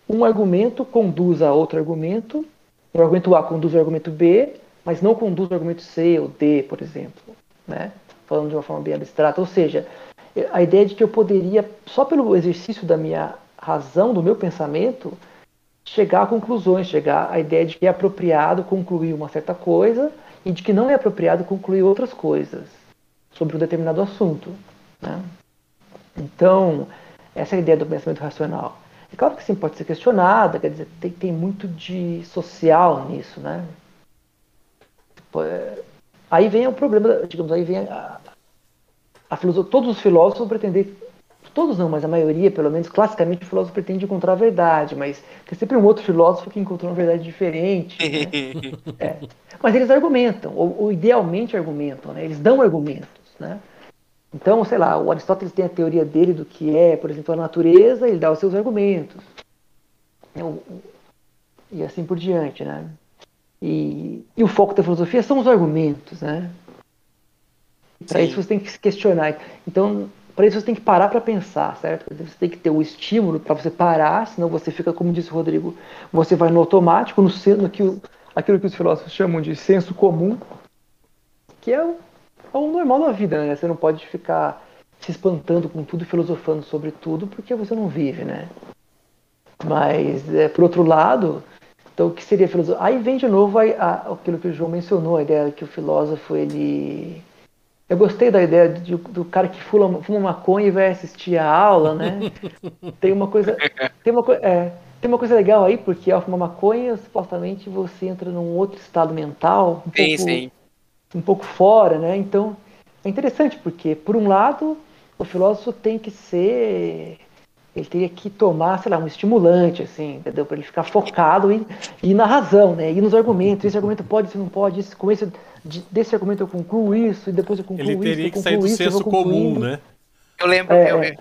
um argumento conduz a outro argumento, o argumento A conduz ao argumento B, mas não conduz ao argumento C ou D, por exemplo, né? falando de uma forma bem abstrata. Ou seja, a ideia de que eu poderia, só pelo exercício da minha razão, do meu pensamento, chegar a conclusões, chegar à ideia de que é apropriado concluir uma certa coisa e de que não é apropriado concluir outras coisas sobre um determinado assunto. Né? Então, essa é a ideia do pensamento racional. É claro que sim, pode ser questionada, quer dizer, tem, tem muito de social nisso, né? Aí vem o problema, digamos, aí vem a, todos os filósofos pretendem todos não, mas a maioria, pelo menos classicamente, o filósofo pretende encontrar a verdade, mas tem sempre um outro filósofo que encontrou uma verdade diferente. Né? é. Mas eles argumentam, ou, ou, idealmente argumentam, né? eles dão argumentos. Né? Então, sei lá, o Aristóteles tem a teoria dele do que é, por exemplo, a natureza, ele dá os seus argumentos. E assim por diante, né? E, e o foco da filosofia são os argumentos, né? Para isso você tem que se questionar. Então, para isso você tem que parar para pensar, certo? Você tem que ter o estímulo para você parar, senão você fica, como disse o Rodrigo, você vai no automático, no, no que, aquilo que os filósofos chamam de senso comum, que é o, é o normal da vida, né? Você não pode ficar se espantando com tudo, filosofando sobre tudo, porque você não vive, né? Mas, é, por outro lado, então o que seria filosofia? Aí vem de novo a, a, aquilo que o João mencionou, a ideia que o filósofo ele eu gostei da ideia de, do cara que fuma, fuma maconha e vai assistir a aula, né? Tem uma coisa, tem uma, é, tem uma coisa legal aí, porque ao fumar maconha, supostamente você entra num outro estado mental, um, sim, pouco, sim. um pouco fora, né? Então, é interessante, porque, por um lado, o filósofo tem que ser ele teria que tomar, sei lá, um estimulante, assim, entendeu? Para ele ficar focado e, e na razão, né? E nos argumentos. Esse argumento pode, esse não pode, esse, com esse, desse argumento eu concluo isso, e depois eu concluo isso. Ele teria que sair do isso, senso comum, né? Eu lembro, é, eu, eu,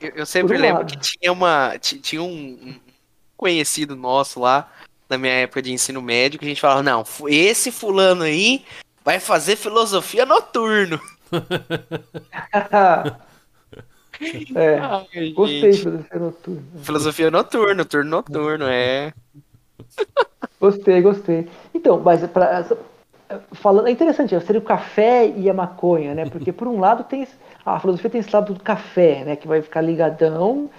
eu, eu, sempre lembro lado. que tinha uma. Tinha um conhecido nosso lá, na minha época de ensino médio, que a gente falava, não, esse fulano aí vai fazer filosofia noturno. É, Ai, gostei de filosofia noturna. Filosofia noturna, turno noturno, é. Gostei, gostei. Então, mas para falando, é interessante, seria o café e a maconha, né? Porque por um lado tem a filosofia tem esse lado do café, né, que vai ficar ligadão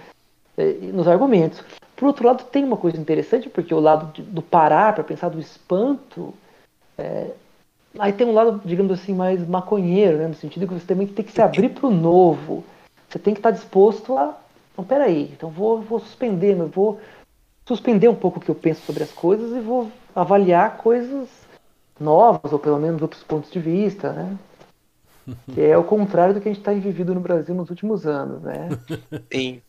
é, nos argumentos. Por outro lado, tem uma coisa interessante, porque o lado de, do parar para pensar do espanto, é, aí tem um lado, digamos assim, mais maconheiro, né, no sentido que você também tem que se abrir para o novo. Você tem que estar disposto a. Não, peraí, então vou, vou suspender, eu vou suspender um pouco o que eu penso sobre as coisas e vou avaliar coisas novas, ou pelo menos outros pontos de vista, né? Que é o contrário do que a gente está vivido no Brasil nos últimos anos, né? Sim.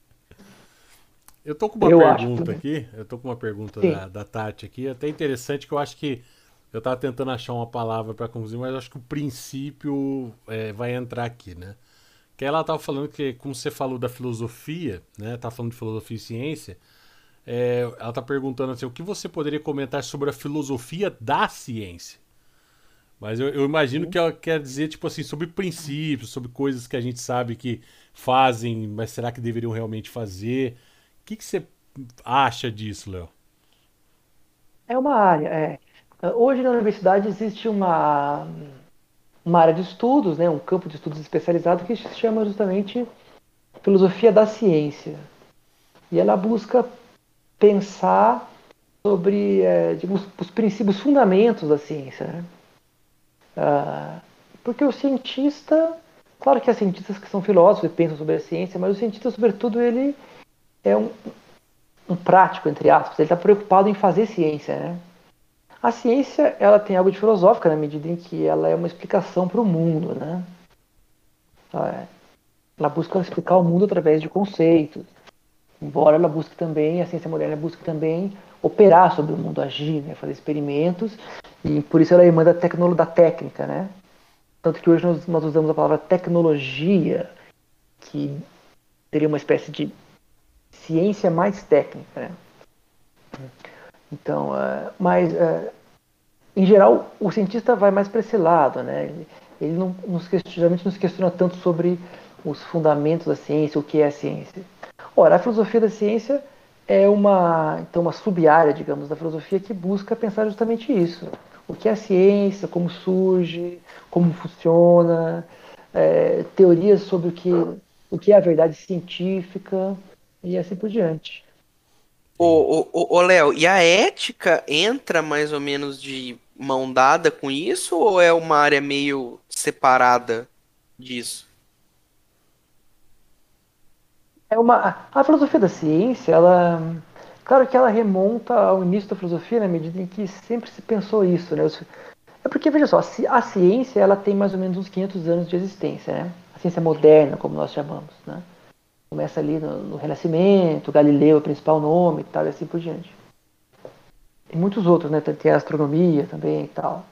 Eu tô com uma eu pergunta aqui, eu tô com uma pergunta da, da Tati aqui, até interessante que eu acho que eu tava tentando achar uma palavra para concluir, mas acho que o princípio é, vai entrar aqui, né? Que ela tava falando que, como você falou da filosofia, né? Tá falando de filosofia e ciência, é, ela tá perguntando assim, o que você poderia comentar sobre a filosofia da ciência? Mas eu, eu imagino que ela quer dizer, tipo assim, sobre princípios, sobre coisas que a gente sabe que fazem, mas será que deveriam realmente fazer? O que, que você acha disso, Léo? É uma área. É. Hoje na universidade existe uma, uma área de estudos, né, um campo de estudos especializado que se chama justamente filosofia da ciência. E ela busca pensar sobre é, digamos, os princípios, os fundamentos da ciência. Né? Ah, porque o cientista, claro que há cientistas que são filósofos e pensam sobre a ciência, mas o cientista, sobretudo, ele é um, um prático, entre aspas, ele está preocupado em fazer ciência, né? A ciência, ela tem algo de filosófica na medida em que ela é uma explicação para o mundo, né? É, ela busca explicar o mundo através de conceitos, embora ela busque também, a ciência moderna busque também operar sobre o mundo, agir, né? fazer experimentos, e por isso ela é irmã da, da técnica, né? Tanto que hoje nós, nós usamos a palavra tecnologia, que seria uma espécie de ciência mais técnica. Né? Então, uh, mas uh, em geral o cientista vai mais para esse lado, né? Ele, ele não nos geralmente não se questiona tanto sobre os fundamentos da ciência, o que é a ciência. Ora, a filosofia da ciência é uma então uma sub-área, digamos, da filosofia que busca pensar justamente isso: o que é a ciência, como surge, como funciona, é, teorias sobre o que o que é a verdade científica e assim por diante. Ô, Léo, e a ética entra mais ou menos de mão dada com isso ou é uma área meio separada disso? É uma a filosofia da ciência, ela claro que ela remonta ao início da filosofia na medida em que sempre se pensou isso, né? É porque veja só, a ciência ela tem mais ou menos uns 500 anos de existência, né? A ciência moderna, como nós chamamos, né? Começa ali no, no Renascimento, Galileu é o principal nome e tal, e assim por diante. E muitos outros, né? Tem a astronomia também e tal.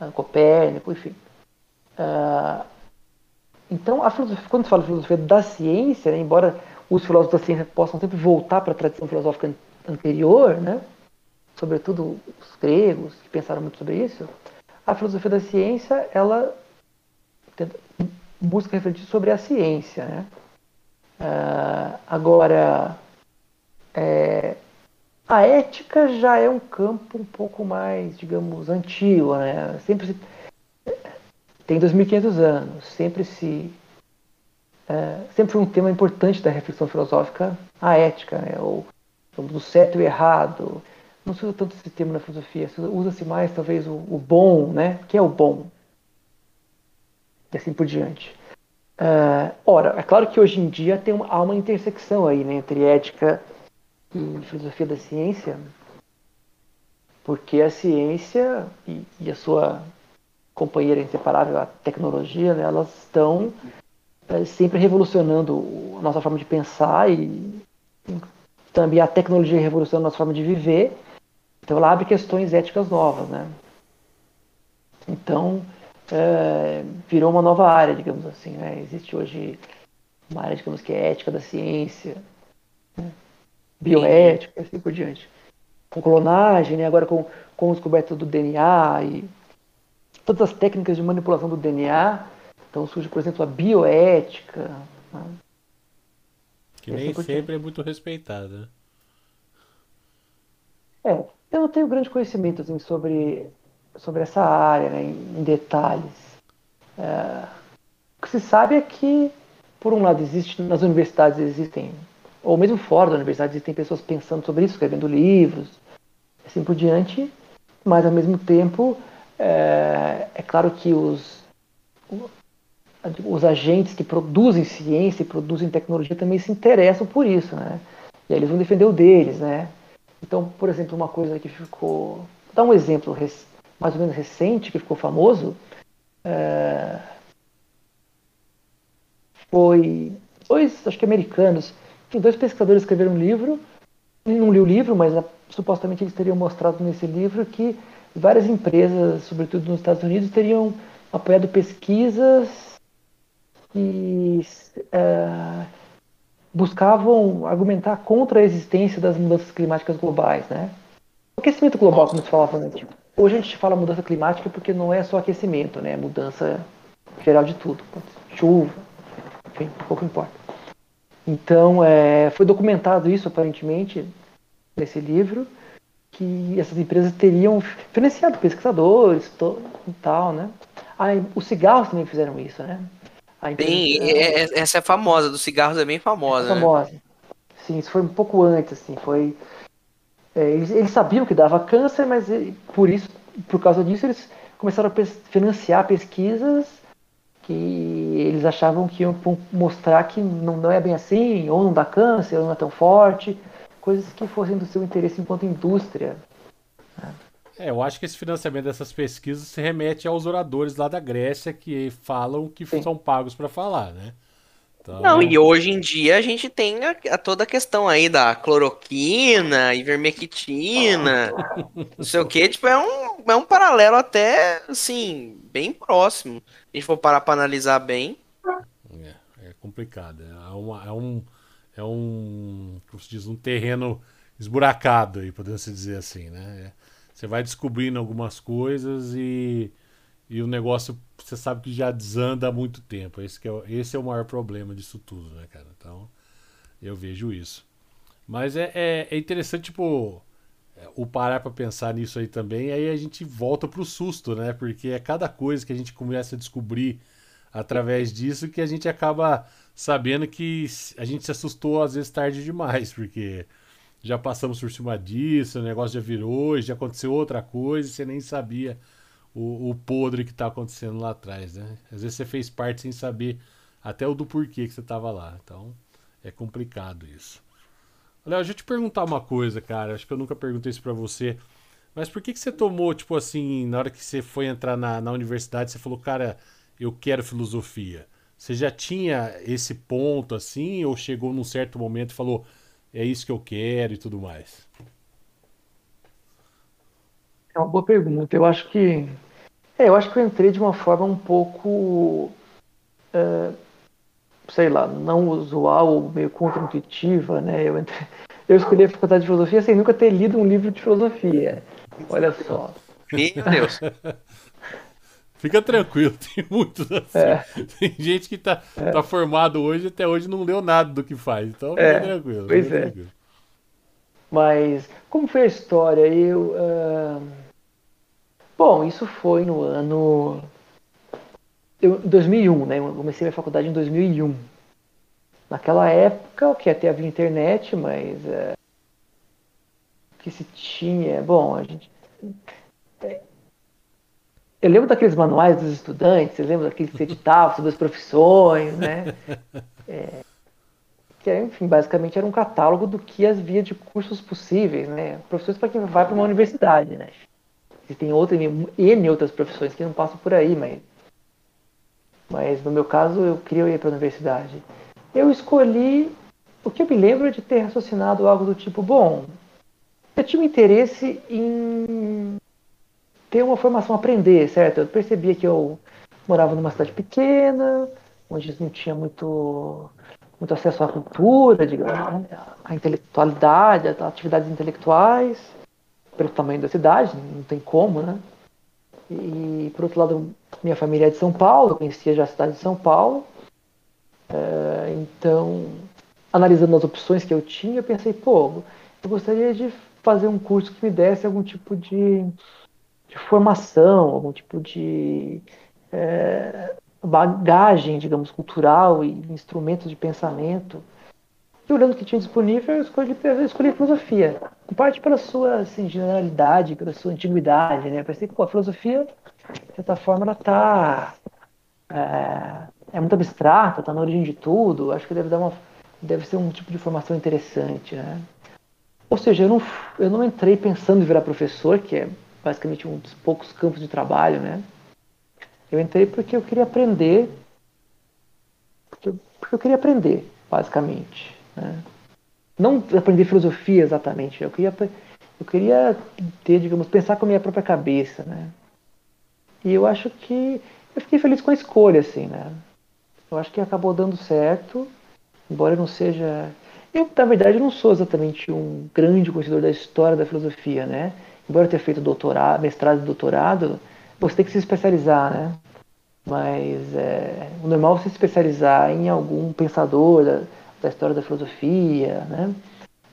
Uh, Copérnico, enfim. Uh, então, a filosofia, quando se fala filosofia da ciência, né, embora os filósofos da ciência possam sempre voltar para a tradição filosófica anterior, né? sobretudo os gregos, que pensaram muito sobre isso, a filosofia da ciência, ela busca refletir sobre a ciência, né? Uh, agora, é, a ética já é um campo um pouco mais, digamos, antigo, né? Sempre se, tem 2.500 anos, sempre se é, sempre foi um tema importante da reflexão filosófica a ética, né? ou do certo e o errado. Não se usa tanto esse termo na filosofia, usa-se mais talvez o, o, bom, né? O que é o bom? E assim por diante. Uh, ora, é claro que hoje em dia tem uma, há uma intersecção aí né, entre ética e filosofia da ciência, porque a ciência e, e a sua companheira inseparável, a tecnologia, né, elas estão é, sempre revolucionando a nossa forma de pensar e também a tecnologia revolucionando a nossa forma de viver. Então ela abre questões éticas novas, né? Então, é, virou uma nova área, digamos assim. Né? Existe hoje uma área, digamos que é ética da ciência, né? bioética, e assim por diante. Com clonagem, né? agora com, com descoberta do DNA e todas as técnicas de manipulação do DNA. Então surge, por exemplo, a bioética. Né? Que nem assim sempre é muito respeitada. É, eu não tenho grande conhecimento assim, sobre sobre essa área né, em, detalhes. É, o que se sabe é que, por um lado, existe nas universidades existem, ou mesmo fora da universidade, existem pessoas pensando sobre isso, escrevendo livros, assim por diante, mas ao mesmo tempo é, é claro que os, os agentes que produzem ciência e produzem tecnologia também se interessam por isso, né? E aí eles vão defender o deles, né? Então, por exemplo, uma coisa que ficou. Vou dar um exemplo mais ou menos recente, que ficou famoso, é, foi dois, acho que americanos, Tem dois pesquisadores que escreveram um livro, não li o livro, mas a, supostamente eles teriam mostrado nesse livro que várias empresas, sobretudo nos Estados Unidos, teriam apoiado pesquisas que é, buscavam argumentar contra a existência das mudanças climáticas globais, né? O aquecimento global, como se falava antes. Hoje a gente fala mudança climática porque não é só aquecimento, né? É mudança geral de tudo. Chuva, enfim, pouco importa. Então, é, foi documentado isso aparentemente nesse livro que essas empresas teriam financiado pesquisadores e tal, né? Ah, os cigarros também fizeram isso, né? Bem, é, é, essa é famosa, dos cigarros é bem famosa. É famosa. Né? Sim, isso foi um pouco antes, assim, foi. É, eles, eles, sabiam que dava câncer, mas por isso, por causa disso, eles começaram a financiar pesquisas que eles achavam que iam mostrar que não, não é bem assim, ou não dá câncer, ou não é tão forte coisas que fossem do seu interesse enquanto indústria. É, eu acho que esse financiamento dessas pesquisas se remete aos oradores lá da Grécia que falam que Sim. são pagos para falar, né? Então... Não, e hoje em dia a gente tem a, a toda a questão aí da cloroquina, ivermectina, não sei o que, tipo, é um, é um paralelo até, assim, bem próximo. Se a gente for parar para analisar bem. É, é complicado. É, uma, é um é um, como se diz, um terreno esburacado aí, podemos dizer assim, né? É, você vai descobrindo algumas coisas e, e o negócio você sabe que já desanda há muito tempo. Esse, é, esse é o maior problema disso tudo, né, cara? Então, eu vejo isso. Mas é, é, é interessante, tipo, é, o parar para pensar nisso aí também, aí a gente volta pro susto, né? Porque é cada coisa que a gente começa a descobrir através disso que a gente acaba sabendo que a gente se assustou às vezes tarde demais, porque já passamos por cima disso, o negócio já virou, já aconteceu outra coisa e você nem sabia o, o podre que está acontecendo lá atrás, né? Às vezes você fez parte sem saber até o do porquê que você estava lá. Então é complicado isso. Léo, deixa eu te perguntar uma coisa, cara. Acho que eu nunca perguntei isso para você. Mas por que, que você tomou, tipo assim, na hora que você foi entrar na, na universidade, você falou, cara, eu quero filosofia? Você já tinha esse ponto assim, ou chegou num certo momento e falou, é isso que eu quero e tudo mais? É uma boa pergunta. Eu acho que. É, eu acho que eu entrei de uma forma um pouco. É, sei lá, não usual meio contra-intuitiva, né? Eu, entrei, eu escolhi a faculdade de filosofia sem nunca ter lido um livro de filosofia. Olha só. Meu Deus. Fica tranquilo, tem muitos assim. É. Tem gente que tá, é. tá formado hoje até hoje não leu nada do que faz. Então fica é. tranquilo. Pois fica é. Tranquilo. Mas como foi a história? Eu. Uh... Bom, isso foi no ano. Eu, 2001, né? Eu comecei a faculdade em 2001. Naquela época, o que até havia internet, mas. Uh... O que se tinha. Bom, a gente eu lembro daqueles manuais dos estudantes, eu lembro daqueles que editavam sobre as profissões, né? É, que, enfim, basicamente era um catálogo do que havia de cursos possíveis, né? Profissões para quem vai para uma universidade, né? Existem outras, N outras profissões que não passam por aí, mas, mas no meu caso eu queria ir para a universidade. Eu escolhi, o que eu me lembro é de ter raciocinado algo do tipo, bom, eu tinha um interesse em ter uma formação, aprender, certo? Eu percebia que eu morava numa cidade pequena, onde não tinha muito, muito acesso à cultura, digamos, né? à intelectualidade, a atividades intelectuais, pelo tamanho da cidade, não tem como, né? E, por outro lado, minha família é de São Paulo, conhecia já a cidade de São Paulo. É, então, analisando as opções que eu tinha, eu pensei, pô, eu gostaria de fazer um curso que me desse algum tipo de de formação, algum tipo de é, bagagem, digamos, cultural e instrumentos de pensamento. E olhando o que tinha disponível, eu escolhi, eu escolhi filosofia. Em parte pela sua assim, generalidade, pela sua antiguidade, né? Eu pensei que a filosofia, de certa forma, ela está é, é, muito abstrata, está na origem de tudo. Acho que deve dar uma deve ser um tipo de formação interessante, né? Ou seja, eu não, eu não entrei pensando em virar professor, que é basicamente um dos poucos campos de trabalho, né? Eu entrei porque eu queria aprender, porque eu, porque eu queria aprender, basicamente. Né? não aprender filosofia exatamente. Eu queria, eu queria ter, digamos, pensar com a minha própria cabeça, né? E eu acho que eu fiquei feliz com a escolha, assim, né? Eu acho que acabou dando certo, embora eu não seja. Eu, na verdade, não sou exatamente um grande conhecedor da história da filosofia, né? Embora eu tenha feito doutorado, mestrado e doutorado, você tem que se especializar, né? Mas é, o normal é se especializar em algum pensador da, da história da filosofia, né?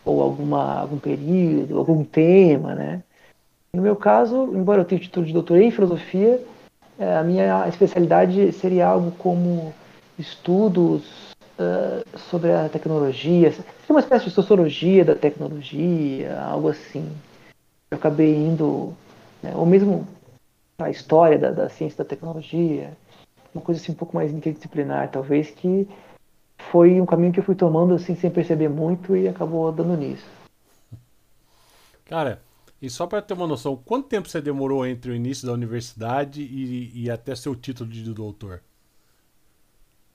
Ou alguma, algum período, algum tema, né? No meu caso, embora eu tenha título de doutor em filosofia, é, a minha especialidade seria algo como estudos uh, sobre a tecnologia, seria uma espécie de sociologia da tecnologia, algo assim. Eu acabei indo, né, ou mesmo a história da, da ciência da tecnologia, uma coisa assim um pouco mais interdisciplinar, talvez que foi um caminho que eu fui tomando assim sem perceber muito e acabou dando nisso. Cara, e só para ter uma noção, quanto tempo você demorou entre o início da universidade e, e até seu título de doutor?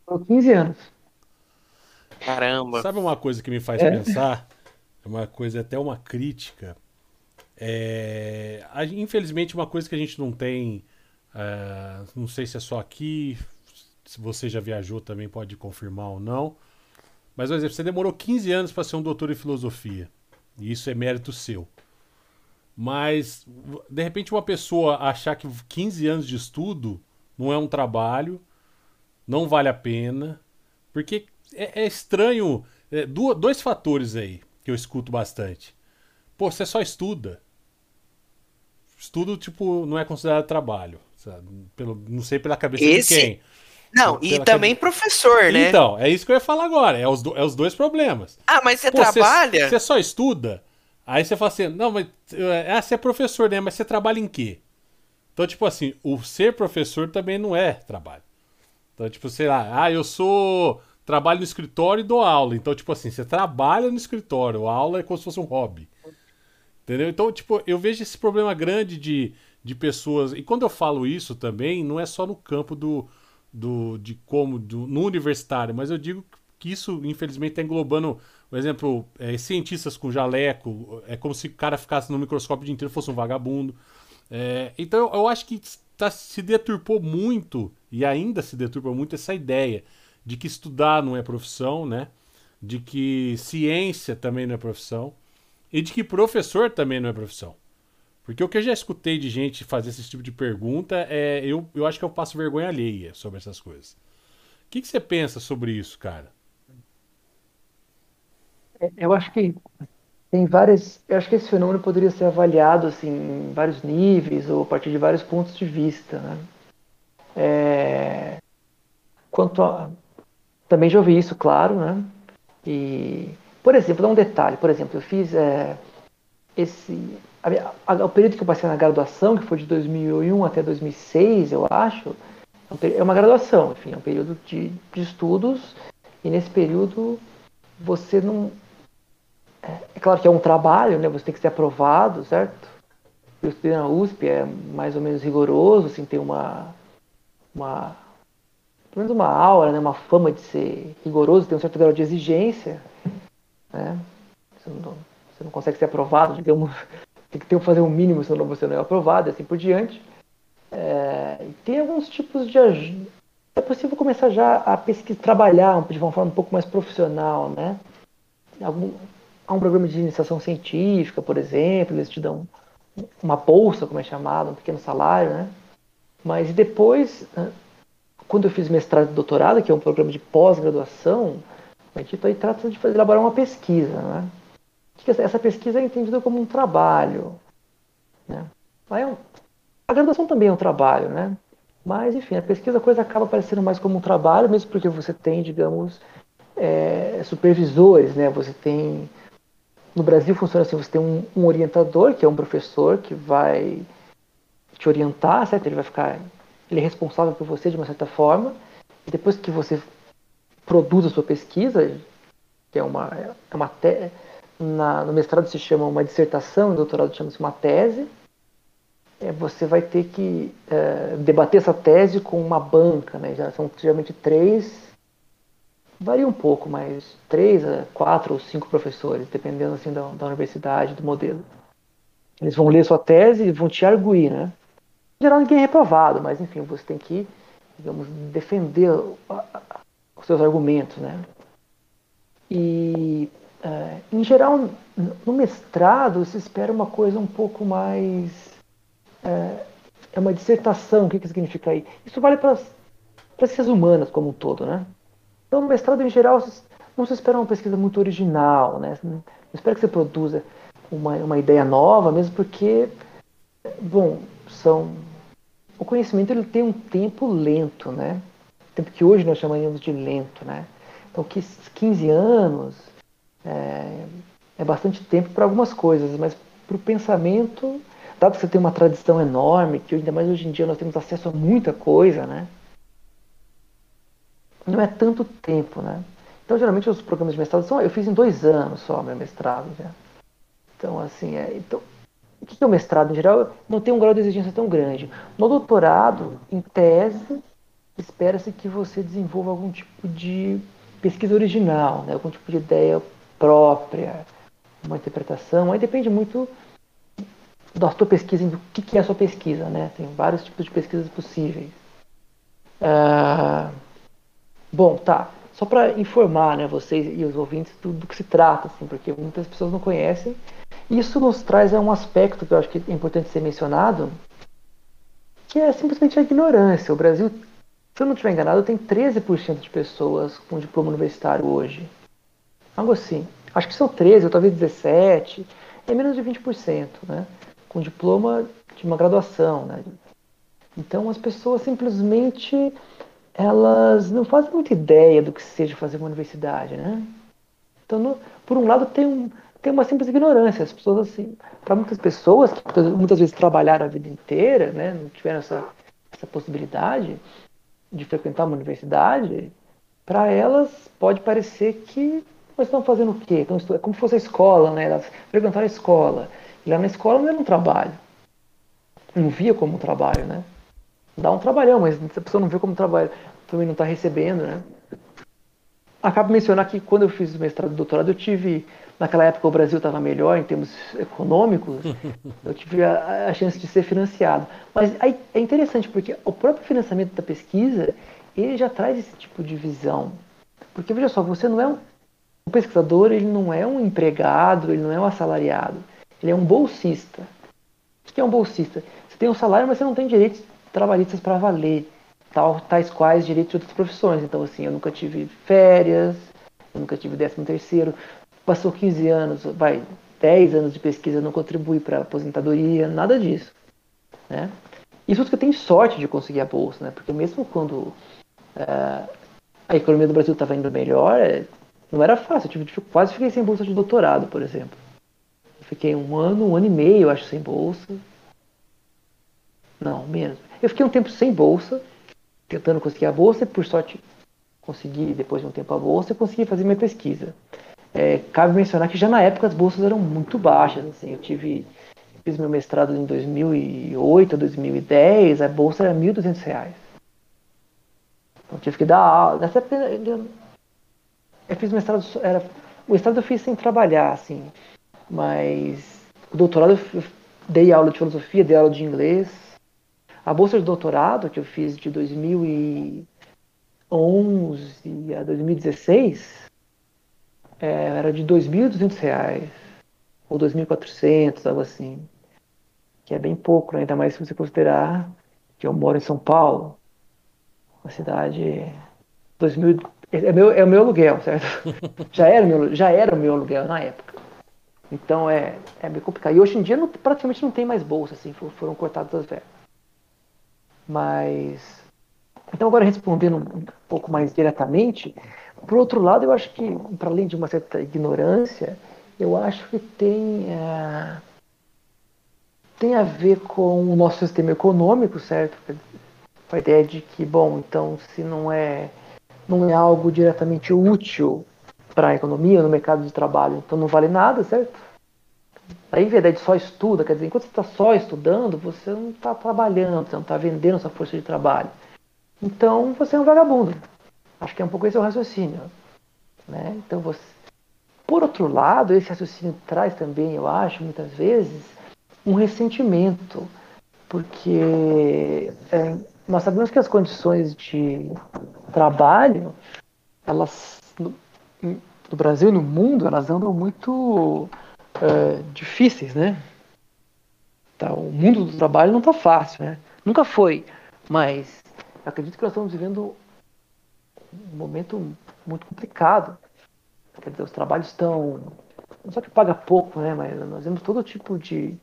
Por 15 anos. Caramba. Sabe uma coisa que me faz é. pensar? É uma coisa, até uma crítica. É, infelizmente, uma coisa que a gente não tem. Uh, não sei se é só aqui, se você já viajou também pode confirmar ou não. Mas, por exemplo, você demorou 15 anos para ser um doutor em filosofia. E isso é mérito seu. Mas, de repente, uma pessoa achar que 15 anos de estudo não é um trabalho, não vale a pena. Porque é, é estranho. É, dois fatores aí que eu escuto bastante. Pô, você só estuda. Estudo, tipo, não é considerado trabalho. Sabe? Pelo, não sei pela cabeça Esse... de quem. Não, e também professor, né? Então, é isso que eu ia falar agora. É os, do, é os dois problemas. Ah, mas você Pô, trabalha? Você só estuda? Aí você fala assim, não, mas ah, você é professor, né? Mas você trabalha em quê? Então, tipo assim, o ser professor também não é trabalho. Então, tipo, sei lá, ah, eu sou. Trabalho no escritório e dou aula. Então, tipo assim, você trabalha no escritório, a aula é como se fosse um hobby. Entendeu? Então, tipo, eu vejo esse problema grande de, de pessoas. E quando eu falo isso também, não é só no campo do. do de como. Do, no universitário, mas eu digo que isso, infelizmente, está englobando por exemplo, é, cientistas com jaleco, é como se o cara ficasse no microscópio o dia inteiro fosse um vagabundo. É, então eu acho que tá, se deturpou muito, e ainda se deturpa muito, essa ideia de que estudar não é profissão, né? De que ciência também não é profissão. E de que professor também não é profissão. Porque o que eu já escutei de gente fazer esse tipo de pergunta é. Eu, eu acho que eu passo vergonha alheia sobre essas coisas. O que, que você pensa sobre isso, cara? eu acho que tem várias. Eu acho que esse fenômeno poderia ser avaliado assim, em vários níveis ou a partir de vários pontos de vista. Né? É, quanto a, também já ouvi isso, claro, né? E, por exemplo, dar um detalhe. Por exemplo, eu fiz é, esse. A, a, o período que eu passei na graduação, que foi de 2001 até 2006, eu acho, é, é uma graduação, enfim, é um período de, de estudos, e nesse período você não, é claro que é um trabalho, né? Você tem que ser aprovado, certo? Eu estudei na USP, é mais ou menos rigoroso, assim, tem uma, uma pelo menos uma aura, né? Uma fama de ser rigoroso, tem um certo grau de exigência, né? Você não, você não consegue ser aprovado, digamos, tem que ter, fazer um mínimo, senão você não é aprovado, e assim por diante. É, e tem alguns tipos de ajuda. É possível começar já a pesquisar, trabalhar de uma forma um pouco mais profissional, né? Algum, Há um programa de iniciação científica, por exemplo, eles te dão uma bolsa, como é chamado, um pequeno salário, né? Mas depois, quando eu fiz mestrado e doutorado, que é um programa de pós-graduação, a gente aí trata de fazer, elaborar uma pesquisa, né? Essa pesquisa é entendida como um trabalho, né? É a graduação também é um trabalho, né? Mas, enfim, a pesquisa a coisa acaba parecendo mais como um trabalho, mesmo porque você tem, digamos, é, supervisores, né? Você tem no Brasil funciona assim: você tem um, um, orientador, que é um professor, que vai te orientar, certo? Ele vai ficar. Ele é responsável por você de uma certa forma. E depois que você produz a sua pesquisa, que é uma, é uma te, na, no mestrado se chama uma dissertação, no doutorado chama-se uma tese. É, você vai ter que é, debater essa tese com uma banca, né? Já são geralmente três varia um pouco, mas três, quatro ou cinco professores, dependendo assim da, da universidade, do modelo. Eles vão ler sua tese e vão te arguir, né? Em geral, ninguém é reprovado, mas enfim, você tem que, digamos, defender os seus argumentos, né? E, é, em geral, no mestrado, se espera uma coisa um pouco mais. É, é uma dissertação, o que, que significa aí? Isso vale para as ciências humanas como um todo, né? Então, no mestrado, em geral, não se espera uma pesquisa muito original, né? Não espera que você produza uma, uma ideia nova, mesmo porque, bom, são o conhecimento ele tem um tempo lento, né? Tempo que hoje nós chamaríamos de lento, né? Então, 15 anos é, é bastante tempo para algumas coisas, mas para o pensamento, dado que você tem uma tradição enorme, que ainda mais hoje em dia nós temos acesso a muita coisa, né? Não é tanto tempo, né? Então, geralmente, os programas de mestrado são. Eu fiz em dois anos só meu mestrado, já. Então, assim, é, então, o que é o mestrado em geral? Não tem um grau de exigência tão grande. No doutorado, em tese, espera-se que você desenvolva algum tipo de pesquisa original, né? algum tipo de ideia própria, uma interpretação. Aí depende muito da sua pesquisa, do que é a sua pesquisa, né? Tem vários tipos de pesquisas possíveis. Ah, bom, tá. Só para informar, né, vocês e os ouvintes do, do que se trata, assim, porque muitas pessoas não conhecem. Isso nos traz a um aspecto que eu acho que é importante ser mencionado, que é simplesmente a ignorância. O Brasil, se eu não estiver enganado, tem 13% de pessoas com diploma universitário hoje. Algo assim. Acho que são 13, ou talvez 17. É menos de 20%, né? Com diploma de uma graduação, né? Então as pessoas simplesmente elas não fazem muita ideia do que seja fazer uma universidade, né? Então, no, por um lado, tem um, tem uma simples ignorância. As pessoas, assim, para muitas pessoas que muitas vezes trabalharam a vida inteira, né, não tiveram essa, essa possibilidade de frequentar uma universidade, para elas pode parecer que elas estão fazendo o quê? Então, é como se fosse a escola, né? Elas frequentaram a escola. E lá na escola não era um trabalho. Não via como um trabalho, né? Dá um trabalhão, mas a pessoa não vê como um trabalho. Também não está recebendo, né? Acabo de mencionar que quando eu fiz o mestrado e doutorado, eu tive naquela época o Brasil estava melhor em termos econômicos, eu tive a, a, chance de ser financiado. Mas aí é interessante porque o próprio financiamento da pesquisa ele já traz esse tipo de visão. Porque veja só, você não é um, um pesquisador, ele não é um empregado, ele não é um assalariado, ele é um bolsista. O que é um bolsista? Você tem um salário, mas você não tem direitos trabalhistas para valer, tal, tais quais direitos de outras profissões. Então, assim, eu nunca tive férias, eu nunca tive décimo terceiro, passou 15 anos, vai, 10 anos de pesquisa, não contribui para aposentadoria, nada disso. Né? Isso que tenho sorte de conseguir a bolsa, né? porque mesmo quando é, a economia do Brasil estava indo melhor, é, não era fácil, eu tive, quase fiquei sem bolsa de doutorado, por exemplo. Fiquei um ano, um ano e meio, acho, sem bolsa. Não, menos. Eu fiquei um tempo sem bolsa, tentando conseguir a bolsa, e por sorte consegui, depois de um tempo, a bolsa e consegui fazer minha pesquisa. É, cabe mencionar que já na época as bolsas eram muito baixas. Assim, eu tive fiz meu mestrado em 2008, 2010, a bolsa era R$ 1.200. Então tive que dar aula. Nessa época eu fiz mestrado, era, o mestrado eu fiz sem trabalhar, assim, mas o doutorado eu dei aula de filosofia, dei aula de inglês. A bolsa de doutorado que eu fiz de 2011 a 2016 é, era de R$ 2.200 ou 2.400, algo assim. Que é bem pouco, né? ainda mais se você considerar que eu moro em São Paulo, uma cidade 2000 é meu é o meu aluguel, certo? já era meu já era o meu aluguel na época. Então é é meio complicado. E hoje em dia não, praticamente não tem mais bolsa assim, foram cortadas as verbas. Mas então agora respondendo um pouco mais diretamente, por outro lado, eu acho que, para além de uma certa ignorância, eu acho que tem, é, tem a ver com o nosso sistema econômico, certo? Com a ideia de que, bom, então, se não é, não é algo diretamente útil para a economia, no mercado de trabalho, então não vale nada, certo? Aí, verdade, só estuda, quer dizer, enquanto você está só estudando, você não está trabalhando, você não está vendendo sua força de trabalho. Então, você é um vagabundo. Acho que é um pouco esse o raciocínio. Né? Então, você... por outro lado, esse raciocínio traz também, eu acho, muitas vezes, um ressentimento, porque é, nós sabemos que as condições de trabalho, elas no, no Brasil e no mundo, elas andam muito é, difíceis, né? Tá, o mundo do trabalho não está fácil, né? Nunca foi, mas acredito que nós estamos vivendo um momento muito complicado. Quer dizer, os trabalhos estão. Não só que paga pouco, né? Mas nós vemos todo tipo de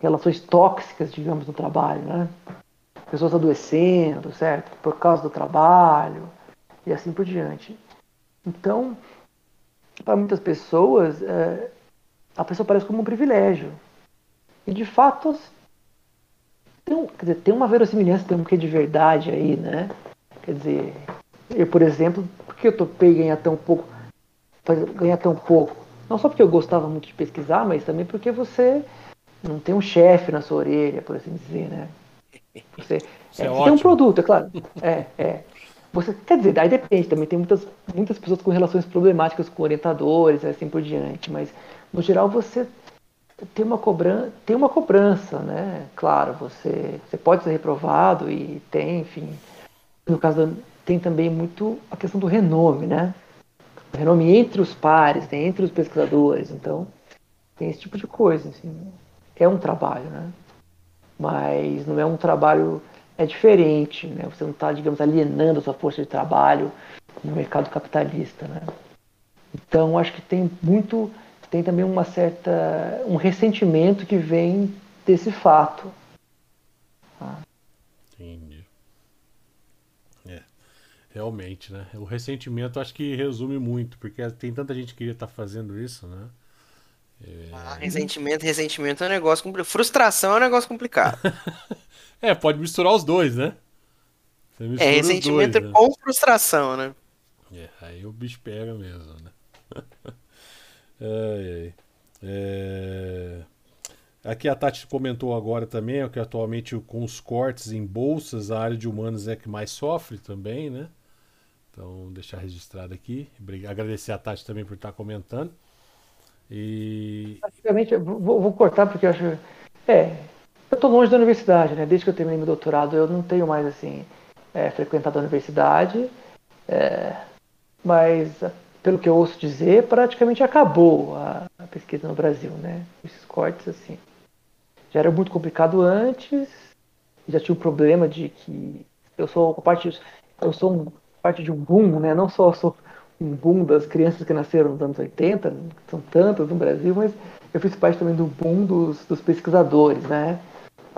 relações tóxicas, digamos, no trabalho, né? Pessoas adoecendo, certo? Por causa do trabalho e assim por diante. Então, para muitas pessoas, é, a pessoa parece como um privilégio. E de fato, tem, quer dizer, tem uma verossimilhança, tem um quê de verdade aí, né? Quer dizer, eu, por exemplo, por que eu topei ganhar tão pouco? Ganhar tão pouco? Não só porque eu gostava muito de pesquisar, mas também porque você não tem um chefe na sua orelha, por assim dizer, né? Você, é, é você tem um produto, é claro. É, é. Você, quer dizer, aí depende também. Tem muitas, muitas pessoas com relações problemáticas com orientadores, assim por diante. Mas, no geral, você tem uma cobrança, tem uma cobrança, né? Claro, você, você pode ser reprovado e tem, enfim. No caso, da, tem também muito a questão do renome, né? O renome entre os pares, né? entre os pesquisadores. Então, tem esse tipo de coisa, assim. É um trabalho, né? Mas não é um trabalho é diferente, né? Você não está, digamos, alienando sua força de trabalho no mercado capitalista, né? Então, acho que tem muito, tem também uma certa, um ressentimento que vem desse fato. Ah. Entendi. Realmente, né? O ressentimento acho que resume muito, porque tem tanta gente que queria estar tá fazendo isso, né? É... Ah, ressentimento, ressentimento é um negócio complicado. Frustração é um negócio complicado. é, pode misturar os dois, né? é, ressentimento dois, né? com frustração, né? É, aí o bicho pega mesmo, né? ai, ai. É... Aqui a Tati comentou agora também que atualmente com os cortes em bolsas, a área de humanas é que mais sofre também, né? Então, deixar registrado aqui. Agradecer a Tati também por estar comentando. E. Praticamente, vou, vou cortar porque eu acho. É, eu estou longe da universidade, né? Desde que eu terminei meu doutorado, eu não tenho mais, assim, é, frequentado a universidade. É, mas, pelo que eu ouço dizer, praticamente acabou a, a, pesquisa no Brasil, né? Esses cortes, assim. Já era muito complicado antes, já tinha o problema de que eu sou eu sou um, parte de um boom, né? Não só um boom das crianças que nasceram nos anos 80, são tantas no Brasil, mas eu fiz parte também do boom dos, dos pesquisadores, né?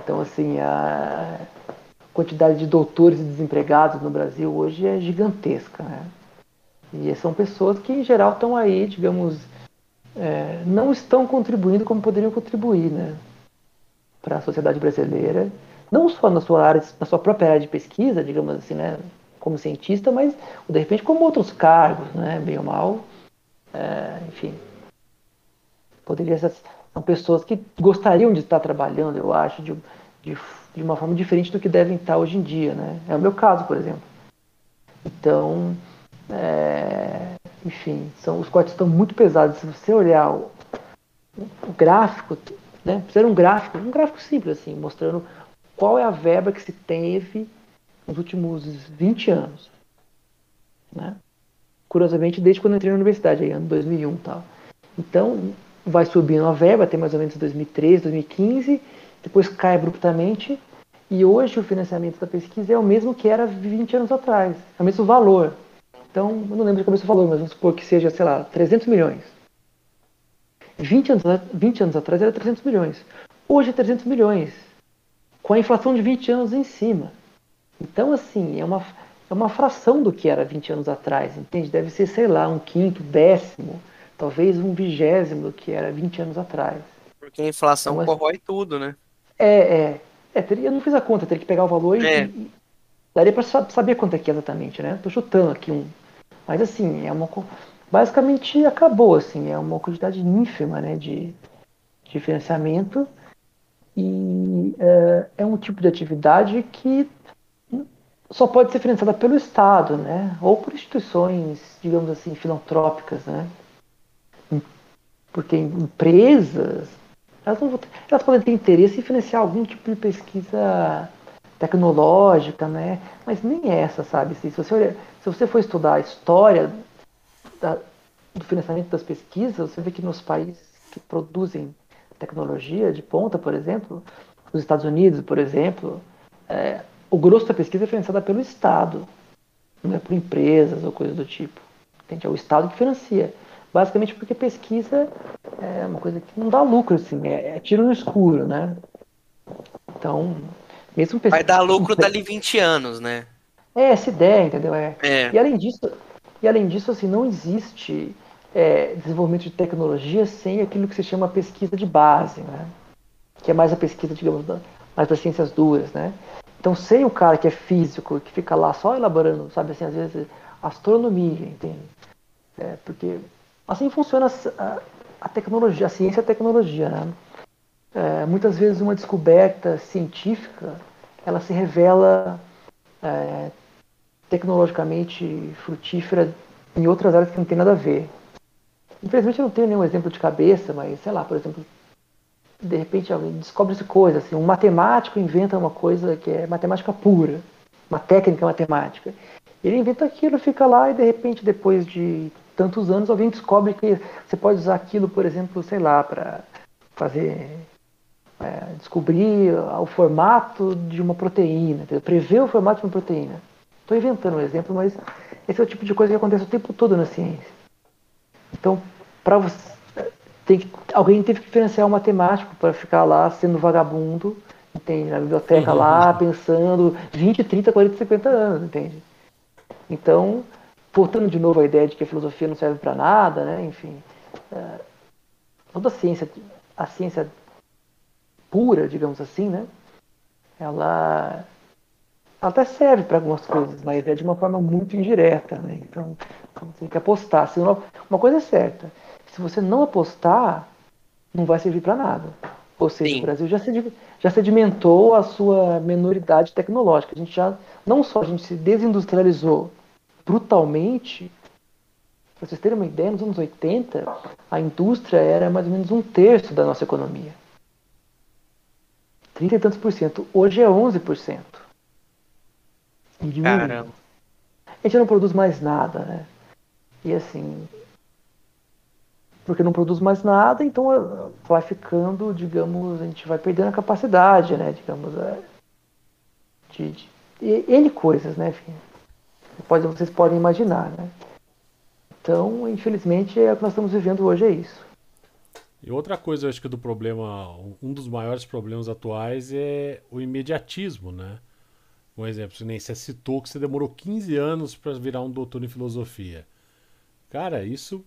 Então, assim, a quantidade de doutores e desempregados no Brasil hoje é gigantesca, né? E são pessoas que, em geral, estão aí, digamos, é, não estão contribuindo como poderiam contribuir, né? Para a sociedade brasileira, não só na sua área, na sua própria área de pesquisa, digamos assim, né? Como cientista, mas de repente como outros cargos, né, bem ou mal. É, enfim, poderia ser, são pessoas que gostariam de estar trabalhando, eu acho, de, de, de uma forma diferente do que devem estar hoje em dia, né? É o meu caso, por exemplo. Então, é, enfim, são, os cortes estão muito pesados. Se você olhar o, o gráfico, né? Precisa um gráfico, um gráfico simples assim, mostrando qual é a verba que se teve nos últimos 20 anos. Né? Curiosamente, desde quando eu entrei na universidade, aí, ano 2001 tal. Então, vai subindo a verba até mais ou menos 2013, 2015, depois cai abruptamente, e hoje o financiamento da pesquisa é o mesmo que era 20 anos atrás, é o mesmo valor. Então, eu não lembro de cabeça o valor, mas vamos supor que seja, sei lá, 300 milhões. 20 anos, 20 anos atrás era 300 milhões. Hoje é 300 milhões. Com a inflação de 20 anos em cima. Então, assim, é uma, é uma fração do que era 20 anos atrás, entende? Deve ser, sei lá, um quinto, décimo, talvez um vigésimo do que era 20 anos atrás. Porque a inflação então, corrói tudo, né? É, é. é teria, eu não fiz a conta, teria que pegar o valor é. e, daria para saber quanto é que é exatamente, né? Tô chutando aqui um. Mas assim, é uma. Basicamente acabou, assim, é uma quantidade ínfima né, de, de financiamento. E é, é um tipo de atividade que só pode ser financiada pelo Estado, né? Ou por instituições, digamos assim, filantrópicas, né? Porque empresas, elas, não, elas podem ter interesse em financiar algum tipo de pesquisa tecnológica, né? Mas nem essa, sabe? Se você, olha, se você for estudar a história da, do financiamento das pesquisas, você vê que nos países que produzem tecnologia de ponta, por exemplo, os Estados Unidos, por exemplo, é, o grosso da pesquisa é financiada pelo Estado, não é por empresas ou coisa do tipo. Entende? É o Estado que financia. Basicamente porque pesquisa é uma coisa que não dá lucro, assim, é, é tiro no escuro, né? Então, mesmo pesquisa... Vai dar lucro dali 20 anos, né? É, essa ideia, entendeu? É. é. E além disso, e além disso, assim, não existe é, desenvolvimento de tecnologia sem aquilo que se chama pesquisa de base, né? Que é mais a pesquisa, digamos, mais das ciências duras, né? Então, sem o cara que é físico, que fica lá só elaborando, sabe assim, às vezes, astronomia, entende? É, porque assim funciona a, a, tecnologia, a ciência é a tecnologia, né? É, muitas vezes uma descoberta científica, ela se revela é, tecnologicamente frutífera em outras áreas que não tem nada a ver. Infelizmente eu não tenho nenhum exemplo de cabeça, mas sei lá, por exemplo, de repente alguém descobre-se coisa, assim, um matemático inventa uma coisa que é matemática pura, uma técnica matemática. Ele inventa aquilo, fica lá e de repente, depois de tantos anos, alguém descobre que você pode usar aquilo, por exemplo, sei lá, para fazer. É, descobrir o formato de uma proteína, entendeu? prever o formato de uma proteína. Estou inventando um exemplo, mas esse é o tipo de coisa que acontece o tempo todo na ciência. Então, para você tem que, alguém teve que financiar um matemático para ficar lá sendo vagabundo, entende? Na biblioteca lá, uhum. pensando 20, 30, 40, 50 anos, entende? Então, voltando de novo à ideia de que a filosofia não serve para nada, né? Enfim, é, toda a ciência, a ciência pura, digamos assim, né? Ela, ela até serve para algumas coisas, mas é de uma forma muito indireta, né? Então, tem que apostar. Senão, uma coisa é certa, se você não apostar, não vai servir para nada. Ou seja, Sim. o Brasil já, já sedimentou a sua menoridade tecnológica. A gente já, não só a gente se desindustrializou brutalmente, para vocês terem uma ideia, nos anos 80, a indústria era mais ou menos um terço da nossa economia. 30 e tantos por cento. Hoje é 11%. E Caramba. A gente não produz mais nada, né? E assim, porque não produz mais nada, então eh, vai ficando, digamos, a gente vai perdendo a capacidade, né, digamos, é, de, de, N coisas, né, enfim. Pode, vocês podem imaginar, né. Então, infelizmente, é o que nós estamos vivendo hoje é isso. E outra coisa, eu acho que do problema, um dos maiores problemas atuais é o imediatismo, né? Um exemplo, nem você citou que você demorou 15 anos para virar um doutor em filosofia. Cara, isso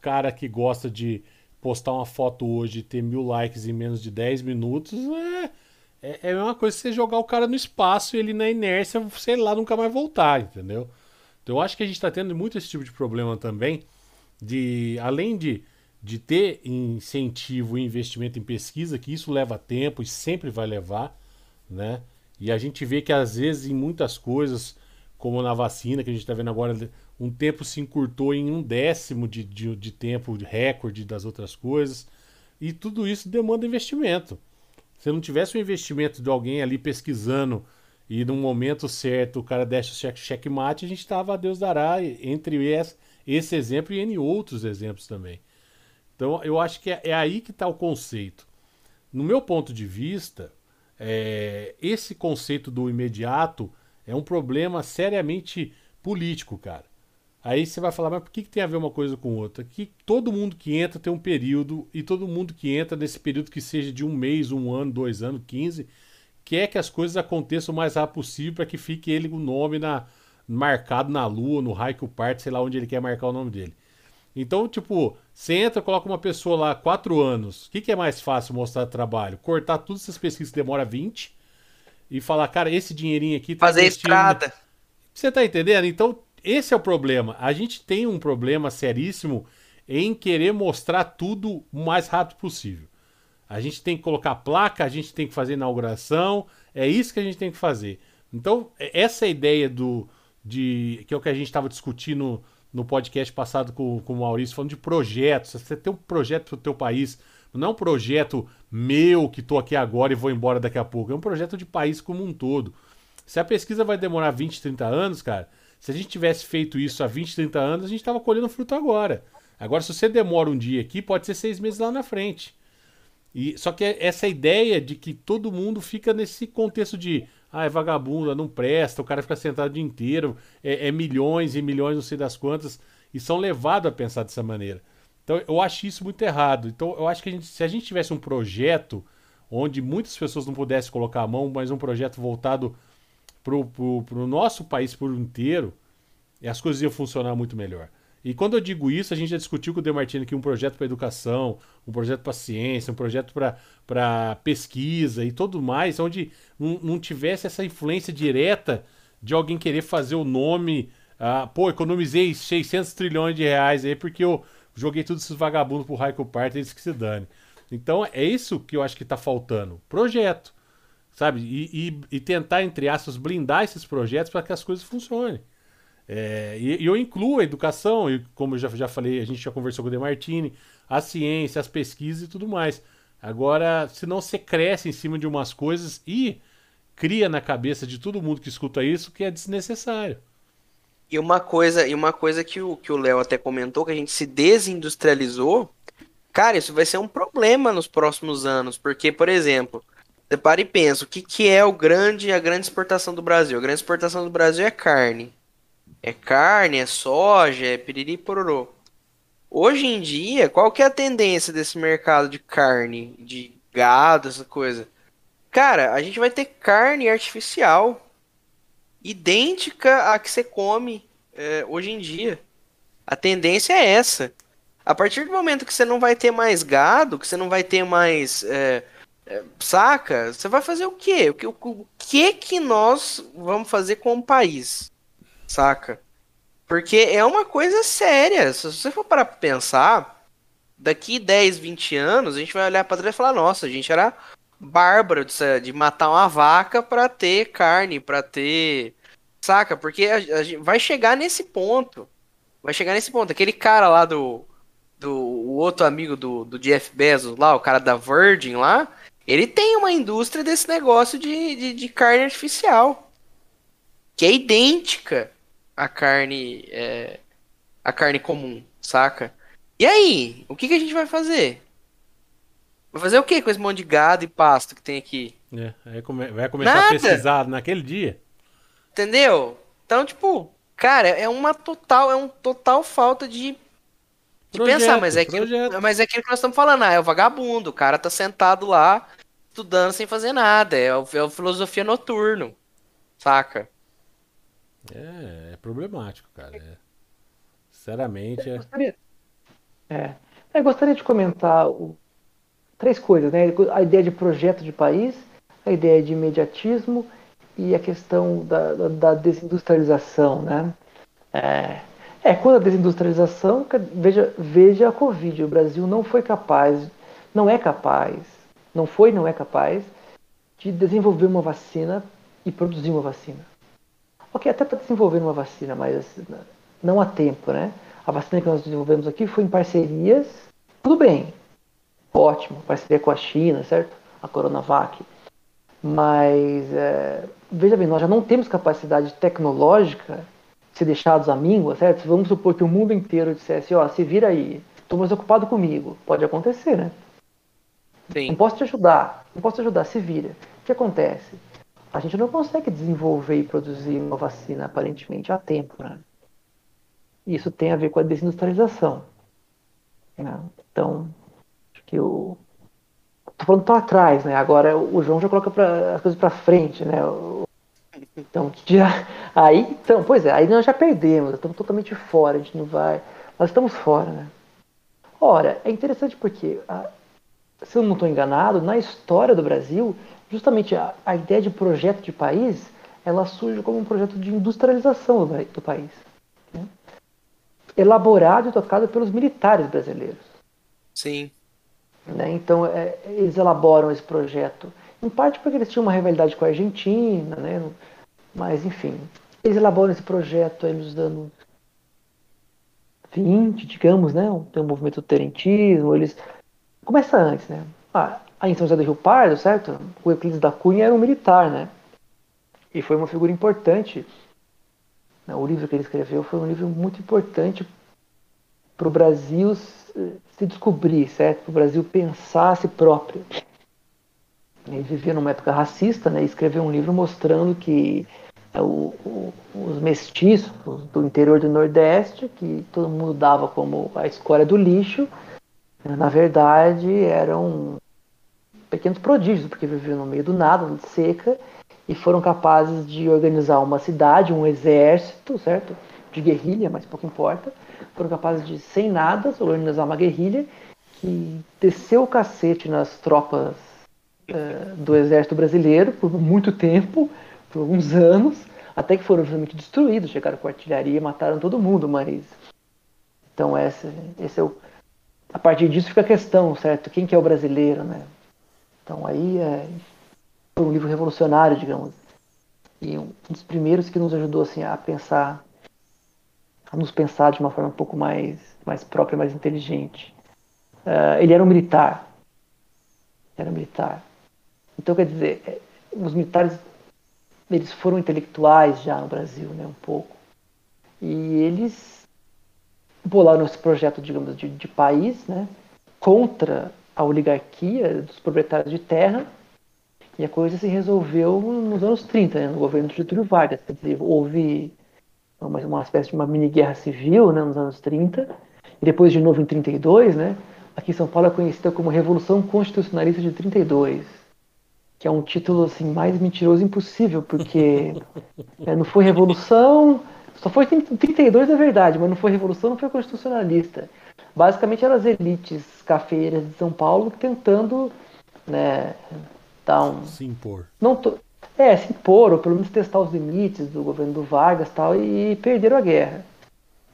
cara que gosta de postar uma foto hoje e ter mil likes em menos de 10 minutos é, é, é a mesma coisa que você jogar o cara no espaço e ele na inércia, sei lá, nunca mais voltar, entendeu? Então eu acho que a gente está tendo muito esse tipo de problema também, de além de, de ter incentivo e investimento em pesquisa, que isso leva tempo e sempre vai levar, né? E a gente vê que às vezes em muitas coisas, como na vacina, que a gente está vendo agora, um tempo se encurtou em um décimo de, de, de tempo de recorde das outras coisas. E tudo isso demanda investimento. Se não tivesse um investimento de alguém ali pesquisando e no momento certo o cara desse o cheque, checkmate, a gente estava a Deus dará entre esse, esse exemplo e N outros exemplos também. Então eu acho que é, é aí que está o conceito. No meu ponto de vista, é, esse conceito do imediato é um problema seriamente político, cara. Aí você vai falar, mas por que, que tem a ver uma coisa com outra? Que todo mundo que entra tem um período, e todo mundo que entra nesse período que seja de um mês, um ano, dois anos, quinze, quer que as coisas aconteçam o mais rápido possível para que fique ele o nome na, marcado na lua, no raio que o parte, sei lá onde ele quer marcar o nome dele. Então, tipo, você entra, coloca uma pessoa lá, quatro anos. O que, que é mais fácil mostrar trabalho? Cortar todas essas pesquisas que demora 20 e falar, cara, esse dinheirinho aqui tá Fazer estrada. Você tá entendendo? Então, esse é o problema. A gente tem um problema seríssimo em querer mostrar tudo o mais rápido possível. A gente tem que colocar placa, a gente tem que fazer inauguração, é isso que a gente tem que fazer. Então, essa ideia do de que é o que a gente estava discutindo no podcast passado com, com o Maurício, falando de projetos. Você tem um projeto para o teu país, não é um projeto meu que estou aqui agora e vou embora daqui a pouco. É um projeto de país como um todo. Se a pesquisa vai demorar 20, 30 anos, cara, se a gente tivesse feito isso há 20, 30 anos, a gente estava colhendo fruto agora. Agora, se você demora um dia aqui, pode ser seis meses lá na frente. E Só que essa ideia de que todo mundo fica nesse contexto de ah, é vagabunda, não presta, o cara fica sentado o dia inteiro, é, é milhões e milhões, não sei das quantas, e são levados a pensar dessa maneira. Então eu acho isso muito errado. Então eu acho que a gente, se a gente tivesse um projeto onde muitas pessoas não pudessem colocar a mão, mas um projeto voltado para o nosso país por inteiro, as coisas iam funcionar muito melhor. E quando eu digo isso, a gente já discutiu com o Demartini aqui um projeto para educação, um projeto para ciência, um projeto para pesquisa e tudo mais, onde não, não, tivesse essa influência direta de alguém querer fazer o nome. Ah, pô, economizei 600 trilhões de reais aí porque eu joguei todos esses vagabundos pro Raico Party e eles que se dane. Então é isso que eu acho que está faltando. Projeto. Sabe? E, e, e tentar, entre aspas, blindar esses projetos para que as coisas funcionem. É, e, e, eu incluo a educação, e como eu já, já falei, a gente já conversou com o Demartini, a ciência, as pesquisas e tudo mais. Agora, se não você cresce em cima de umas coisas e cria na cabeça de todo mundo que escuta isso que é desnecessário. E uma coisa, e uma coisa que o que o Léo até comentou, que a gente se desindustrializou, cara, isso vai ser um problema nos próximos anos, porque, por exemplo, você para e pensa, o que, que é o grande, a grande exportação do Brasil? A grande exportação do Brasil é carne. É carne, é soja, é piriri pororô. Hoje em dia, qual que é a tendência desse mercado de carne, de gado, essa coisa? Cara, a gente vai ter carne artificial idêntica à que você come é, hoje em dia. A tendência é essa. A partir do momento que você não vai ter mais gado, que você não vai ter mais. É, saca? Você vai fazer o quê? O que, o que que nós vamos fazer com o país? Saca? Porque é uma coisa séria. Se você for para pensar, daqui 10, 20 anos, a gente vai olhar para trás e falar: nossa, a gente era bárbaro de, de matar uma vaca para ter carne, para ter. Saca? Porque a, a, vai chegar nesse ponto. Vai chegar nesse ponto. Aquele cara lá do. do o outro amigo do, do Jeff Bezos lá, o cara da Virgin lá, ele tem uma indústria desse negócio de, de, de carne artificial. Que é idêntica a carne é, a carne comum, saca? E aí, o que, que a gente vai fazer? Vai fazer o que com esse monte de gado e pasto que tem aqui? É, vai começar Nada. a pesquisar naquele dia. Entendeu? Então, tipo, cara, é uma total, é um total falta de, de projeto, pensar, mas é, aquilo, mas é aquilo que nós estamos falando, ah, é o vagabundo, o cara tá sentado lá estudando sem fazer nada, é o, é o filosofia noturno, saca? É, é problemático, cara. É, sinceramente. É... Gostaria, é, eu gostaria de comentar o, três coisas, né? A ideia de projeto de país, a ideia de imediatismo e a questão da, da, da desindustrialização, né? É, é, quando a desindustrialização, veja, veja a Covid, o Brasil não foi capaz, não é capaz, não foi, não é capaz de desenvolver uma vacina e produzir uma vacina. Ok, até para desenvolver uma vacina, mas não há tempo, né? A vacina que nós desenvolvemos aqui foi em parcerias, tudo bem, ótimo, parceria com a China, certo? A Coronavac. Mas, é, veja bem, nós já não temos capacidade tecnológica ser deixados à míngua, certo? Vamos supor que o mundo inteiro dissesse, ó, oh, se vira aí, estou mais ocupado comigo. Pode acontecer, né? Sim. Não posso te ajudar, não posso te ajudar, se vira. O que acontece? a gente não consegue desenvolver e produzir uma vacina aparentemente a tempo. Né? Isso tem a ver com a desindustrialização. Né? Então, acho que o. Tô falando para trás, né? Agora o João já coloca pra, as coisas para frente, né? Então, já, aí, então, pois é, aí nós já perdemos, estamos totalmente fora, a gente não vai. Nós estamos fora, né? Ora, é interessante porque, se eu não estou enganado, na história do Brasil, justamente a, a ideia de projeto de país ela surge como um projeto de industrialização do, do país, né? elaborado e tocado pelos militares brasileiros. Sim. Né? Então é, eles elaboram esse projeto, em parte porque eles tinham uma rivalidade com a Argentina, né? Mas, enfim, eles elaboram esse projeto aí nos anos 20, digamos, né? Tem um movimento do terentismo, eles... Começa antes, né? Ah, aí em São José do Rio Pardo, certo? O Euclides da Cunha era um militar, né? E foi uma figura importante. Né? O livro que ele escreveu foi um livro muito importante para o Brasil se descobrir, certo? Para o Brasil pensar a si próprio. Ele vivia numa época racista, né? E escreveu um livro mostrando que é, o, o, os mestiços do interior do Nordeste, que todo mundo dava como a escória do lixo, na verdade eram pequenos prodígios, porque viviam no meio do nada, de seca, e foram capazes de organizar uma cidade, um exército, certo? De guerrilha, mas pouco importa. Foram capazes de, sem nada, organizar uma guerrilha que desceu o cacete nas tropas uh, do exército brasileiro por muito tempo, por alguns anos, até que foram realmente destruídos, chegaram com artilharia e mataram todo mundo, mas então esse, esse é o a partir disso fica a questão, certo? Quem que é o brasileiro, né? Então aí é, um livro revolucionário, digamos. E um dos primeiros que nos ajudou assim a pensar, a nos pensar de uma forma um pouco mais, mais própria, mais inteligente. Uh, ele era um militar. Era um militar. Então quer dizer, é, os militares eles foram intelectuais já no Brasil, né, um pouco. E eles bolaram esse projeto, digamos, de, de país, né, contra a oligarquia dos proprietários de terra. E a coisa se resolveu nos anos 30, né, no governo de Getúlio Vargas. Quer dizer, houve uma, uma espécie de uma mini guerra civil né, nos anos 30. E depois, de novo, em 32, né, aqui em São Paulo é conhecida como Revolução Constitucionalista de 32 que é um título assim mais mentiroso impossível, porque é, não foi revolução, só foi 32 é verdade, mas não foi revolução, não foi constitucionalista. Basicamente eram as elites cafeiras de São Paulo tentando, né, dar um se impor. Não to... É, se impor, ou pelo menos testar os limites do governo do Vargas tal, e perderam a guerra.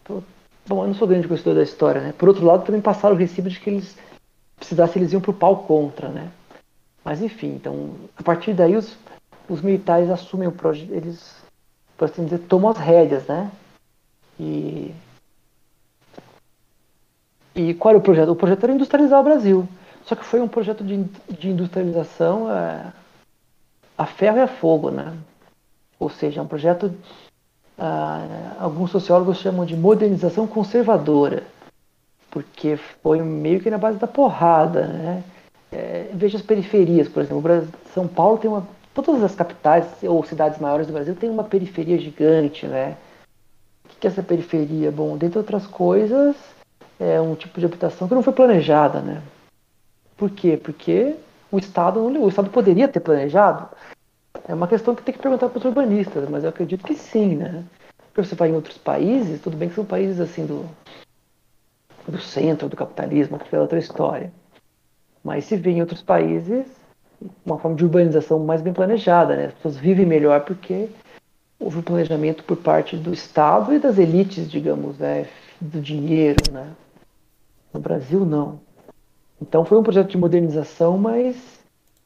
Então, bom, eu não sou grande conhecedor da história, né? Por outro lado, também passaram o recibo de que eles precisassem, eles iam pro pau contra, né? Mas enfim, então, a partir daí os, os militares assumem o projeto, eles, por assim dizer, tomam as rédeas, né? E, e qual era o projeto? O projeto era industrializar o Brasil. Só que foi um projeto de, de industrialização é, a ferro e a fogo, né? Ou seja, um projeto, ah, alguns sociólogos chamam de modernização conservadora, porque foi meio que na base da porrada, né? É, veja as periferias, por exemplo. São Paulo tem uma. Todas as capitais ou cidades maiores do Brasil têm uma periferia gigante, né? O que é essa periferia? Bom, dentre outras coisas, é um tipo de habitação que não foi planejada, né? Por quê? Porque o Estado não, o Estado poderia ter planejado. É uma questão que tem que perguntar para os urbanistas, mas eu acredito que sim, né? Porque você vai em outros países, tudo bem que são países assim do, do centro do capitalismo, que é outra história. Mas se vê em outros países uma forma de urbanização mais bem planejada, né? As pessoas vivem melhor porque houve um planejamento por parte do Estado e das elites, digamos, né? do dinheiro, né? No Brasil, não. Então foi um projeto de modernização, mas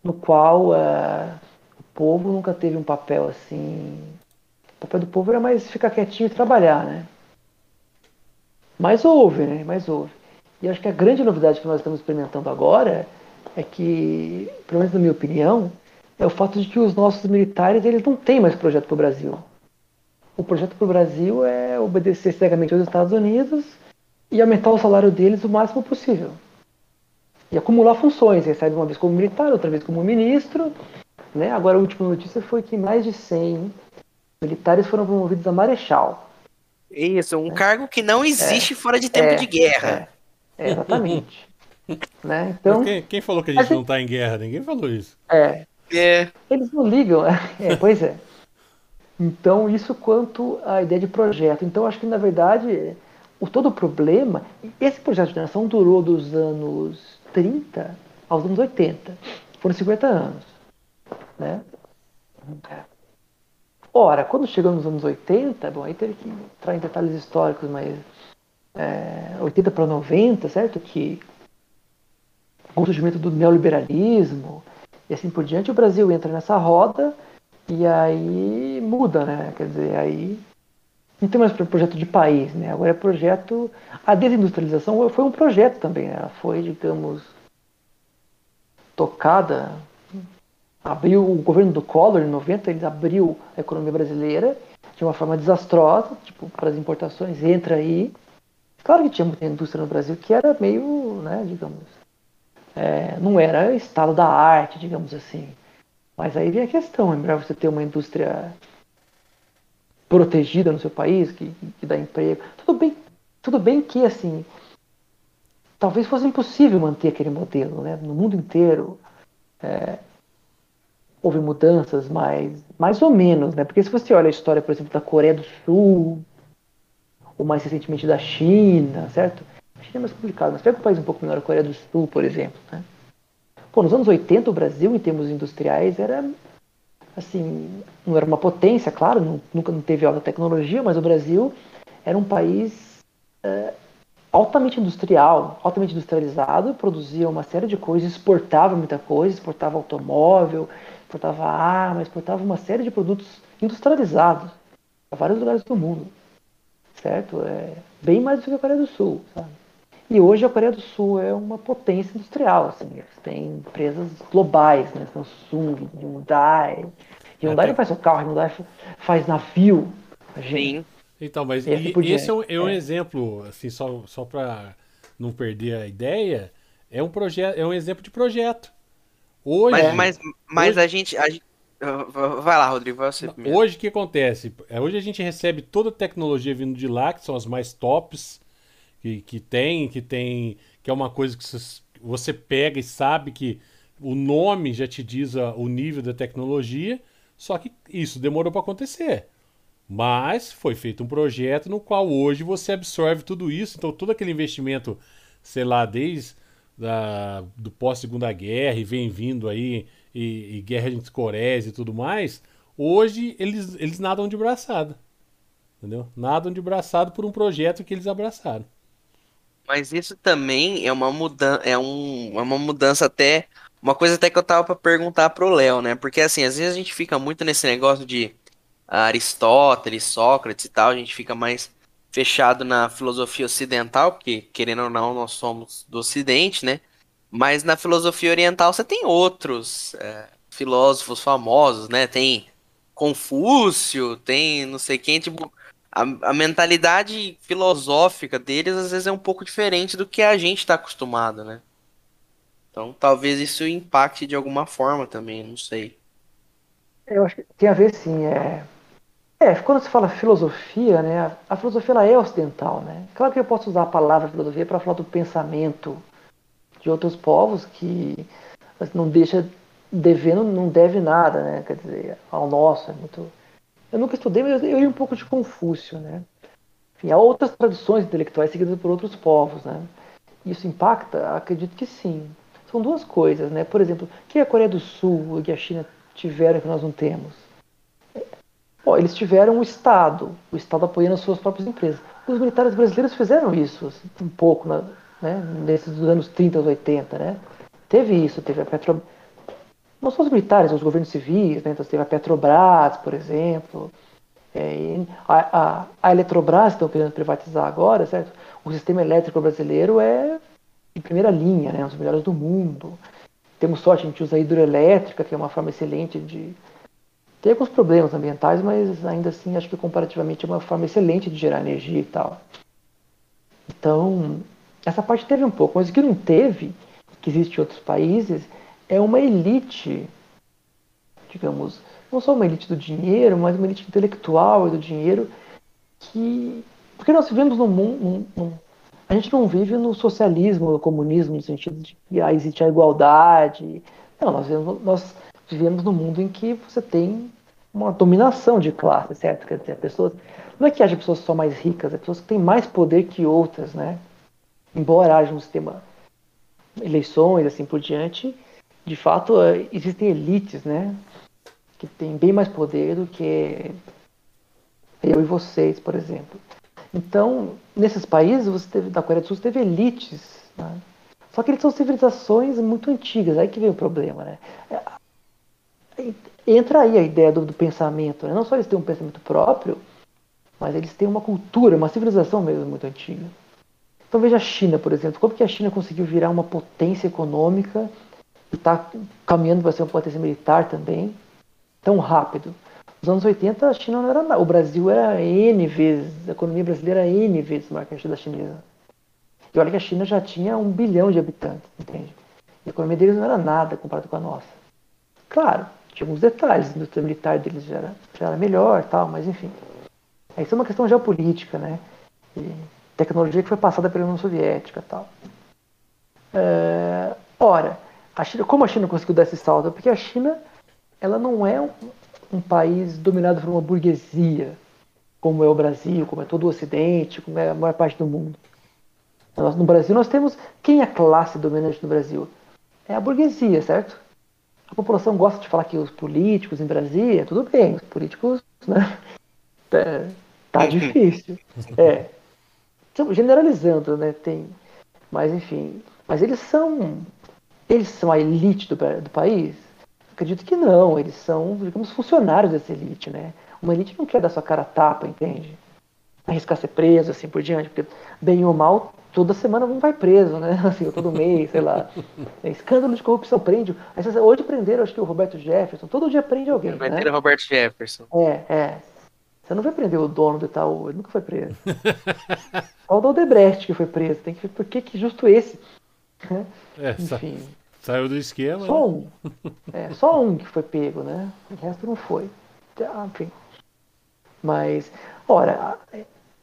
no qual uh, o povo nunca teve um papel assim. O papel do povo era mais ficar quietinho e trabalhar, né? Mas houve, né? Mas houve. E acho que a grande novidade que nós estamos experimentando agora é que, pelo menos na minha opinião, é o fato de que os nossos militares eles não têm mais projeto para o Brasil. O projeto para o Brasil é obedecer cegamente aos Estados Unidos e aumentar o salário deles o máximo possível. E acumular funções, recebe uma vez como militar, outra vez como ministro. Né? Agora a última notícia foi que mais de 100 militares foram promovidos a marechal. Isso, um né? cargo que não existe é, fora de tempo é, de guerra. É. É, exatamente. né? Então, quem, quem, falou que a gente não está em guerra? Ninguém falou isso. É. é. Eles não ligam. É, pois é. Então, isso quanto à ideia de projeto. Então, acho que, na verdade, o todo o problema... Esse projeto de nação durou dos anos 30 aos anos 80. Foram 50 anos. Né? Ora, quando chegou nos anos 80, bom, aí teve que entrar em detalhes históricos, mas é, 80 para 90, certo? Que com o surgimento do neoliberalismo e assim por diante, o Brasil entra nessa roda E aí muda, né? Quer dizer, aí não tem mais projeto de país, né? Agora é projeto. A desindustrialização foi um projeto também, né? Ela foi, digamos, tocada. Abriu o governo do Collor em 90, ele abriu a economia brasileira de uma forma desastrosa, tipo, para as importações, entra aí. Claro que tinha muita indústria no Brasil que era meio, né, digamos, é, não era estado da arte, digamos assim. Mas aí vem a questão, é melhor você ter uma indústria protegida no seu país, que, que dá emprego. Tudo bem, tudo bem que assim, talvez fosse impossível manter aquele modelo, né? No mundo inteiro é, houve mudanças, mas mais ou menos, né? Porque se você olha a história, por exemplo, da Coreia do Sul, ou mais recentemente da China, certo? A China é mais complicado, mas pega um país um pouco menor, a Coreia do Sul, por exemplo, né? Pô, nos anos 80 o Brasil, em termos industriais, era assim, não era uma potência, claro, nunca não teve alta tecnologia, mas o Brasil era um país é, altamente industrial, altamente industrializado, produzia uma série de coisas, exportava muita coisa, exportava automóvel, exportava arma, exportava uma série de produtos industrializados a vários lugares do mundo, certo? É bem mais do que a Coreia do Sul, sabe? E hoje a Coreia do Sul é uma potência industrial, assim, eles têm empresas globais, né? Samsung, Hyundai. Hyundai Até... não faz só carro, Hyundai faz navio. Sim. Então, mas esse, e, esse é um, é um é. exemplo, assim, só, só para não perder a ideia, é um projeto, é um exemplo de projeto. Hoje, mas, mas, mas hoje... a gente, a gente Vai lá, Rodrigo, você primeiro. Hoje o que acontece? É, hoje a gente recebe toda a tecnologia vindo de lá, que são as mais tops, que, que tem, que tem. que é uma coisa que você pega e sabe que o nome já te diz o nível da tecnologia, só que isso demorou para acontecer. Mas foi feito um projeto no qual hoje você absorve tudo isso, então todo aquele investimento, sei lá, desde da, do pós-segunda guerra e vem vindo aí, e, e guerra entre Coreias e tudo mais, hoje eles, eles nadam de braçada. Entendeu? Nadam de braçada por um projeto que eles abraçaram. Mas isso também é uma mudança, é, um, é uma mudança até, uma coisa até que eu tava para perguntar pro Léo, né? Porque assim, às vezes a gente fica muito nesse negócio de Aristóteles, Sócrates e tal, a gente fica mais fechado na filosofia ocidental, porque querendo ou não, nós somos do ocidente, né? Mas na filosofia oriental você tem outros é, filósofos famosos, né? Tem Confúcio, tem não sei quem, tipo, a, a mentalidade filosófica deles às vezes é um pouco diferente do que a gente está acostumado, né? Então talvez isso impacte de alguma forma também, não sei. Eu acho que tem a ver sim, é. É, quando se fala filosofia, né, a filosofia ela é ocidental, né? Claro que eu posso usar a palavra filosofia para falar do pensamento de outros povos que não deixa devendo, não deve nada, né? Quer dizer, ao nosso é muito eu nunca estudei, mas eu li um pouco de Confúcio, né? Enfim, há outras tradições intelectuais seguidas por outros povos, né? Isso impacta? Acredito que sim. São duas coisas, né? Por exemplo, o que a Coreia do Sul e a China tiveram que nós não temos? Bom, eles tiveram o Estado, o Estado apoiando as suas próprias empresas. Os militares brasileiros fizeram isso assim, um pouco, né? Nesses anos 30, 80, né? Teve isso, teve a Petrobras não só os militares, os governos civis, né? então teve a Petrobras, por exemplo, é, a, a, a, Eletrobras estão querendo privatizar agora, certo? O sistema elétrico brasileiro é de primeira linha, né? um dos melhores do mundo. Temos sorte, a gente usa a hidroelétrica, que é uma forma excelente de. Tem alguns problemas ambientais, mas ainda assim acho que comparativamente é uma forma excelente de gerar energia e tal. Então, essa parte teve um pouco, mas o que não teve, que existe em outros países, é uma elite, digamos, não só uma elite do dinheiro, mas uma elite intelectual e do dinheiro que. Porque nós vivemos num mundo. a gente não vive no socialismo, no comunismo, no sentido de que ah, existe a igualdade. Não, nós vivemos, nós vivemos num mundo em que você tem uma dominação de classe, certo? Quer dizer, pessoas. Não é que haja pessoas só mais ricas, é pessoas que têm mais poder que outras, né? Embora haja um sistema eleições assim por diante, de fato, é, existem elites, né? Que têm bem mais poder do que eu e vocês, por exemplo. Então, nesses países, você teve, da Coreia do Sul, você teve elites, né? Só que eles são civilizações muito antigas, aí que vem o problema, né? É, entra aí a ideia do, do pensamento. Né? Não só eles têm um pensamento próprio, mas eles têm uma cultura, uma civilização mesmo muito antiga. Então veja a China, por exemplo. Como que a China conseguiu virar uma potência econômica está caminhando para ser uma potência militar também, tão rápido? Nos anos 80 a China não era nada. O Brasil era N vezes, a economia brasileira era N vezes maior que a da chinesa. E olha que a China já tinha um bilhão de habitantes, entende? A economia deles não era nada comparado com a nossa. Claro, tinha alguns detalhes, a indústria militar deles já era, já era melhor tal, mas enfim. Isso é uma questão geopolítica, né? E tecnologia que foi passada pela União Soviética tal. É, ora, a China, como a China conseguiu dar esse salto? Porque a China ela não é um, um país dominado por uma burguesia, como é o Brasil, como é todo o Ocidente, como é a maior parte do mundo. no Brasil nós temos quem é a classe dominante no Brasil? É a burguesia, certo? A população gosta de falar que os políticos em Brasília, tudo bem, os políticos, né? É, tá uhum. difícil. É. Generalizando, né? Tem. Mas enfim. Mas eles são. Eles são a elite do, do país? Acredito que não. Eles são, digamos, funcionários dessa elite, né? Uma elite não quer dar sua cara a tapa, entende? Arriscar ser preso, assim por diante, porque bem ou mal, toda semana um vai preso, né? Assim, todo mês, sei lá. É, escândalo de corrupção prende. Hoje prenderam, acho que o Roberto Jefferson. Todo dia prende alguém. Vai né? ter o Roberto Jefferson. É, é. Você não vai prender o dono do Itaú, ele nunca foi preso. Só o Odebrecht que foi preso. Tem que ver por que, que justo esse. Né? É, Enfim. Saiu do esquema. Só né? um. É, só um que foi pego, né? O resto não foi. Ah, enfim. Mas, ora,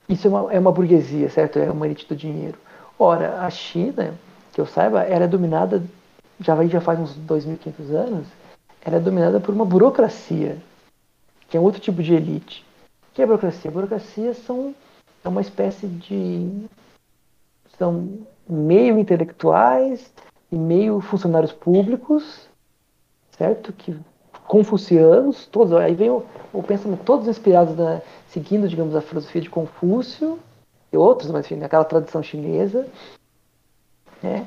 isso é uma, é uma burguesia, certo? É uma elite do dinheiro. Ora, a China, que eu saiba, era dominada, já, já faz uns 2.500 anos, era dominada por uma burocracia, que é outro tipo de elite. O que é a burocracia? A burocracia são, é uma espécie de. são meio intelectuais e meio funcionários públicos, certo? Que confucianos, todos, aí vem o, o pensamento, todos inspirados na, seguindo, digamos, a filosofia de Confúcio e outros, mas enfim, aquela tradição chinesa, né?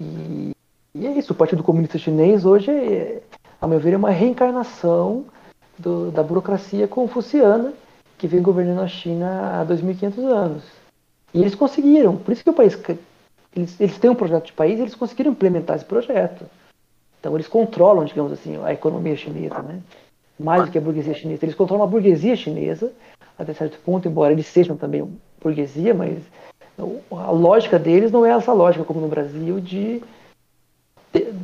E, e é isso, o Partido Comunista Chinês hoje, é, a meu ver, é uma reencarnação do, da burocracia confuciana que vem governando a China há 2.500 anos. E eles conseguiram, por isso que o país, eles, eles têm um projeto de país, eles conseguiram implementar esse projeto. Então eles controlam, digamos assim, a economia chinesa, né? Mais do que a burguesia chinesa. Eles controlam a burguesia chinesa, até certo ponto, embora eles sejam também burguesia, mas a lógica deles não é essa lógica, como no Brasil, de,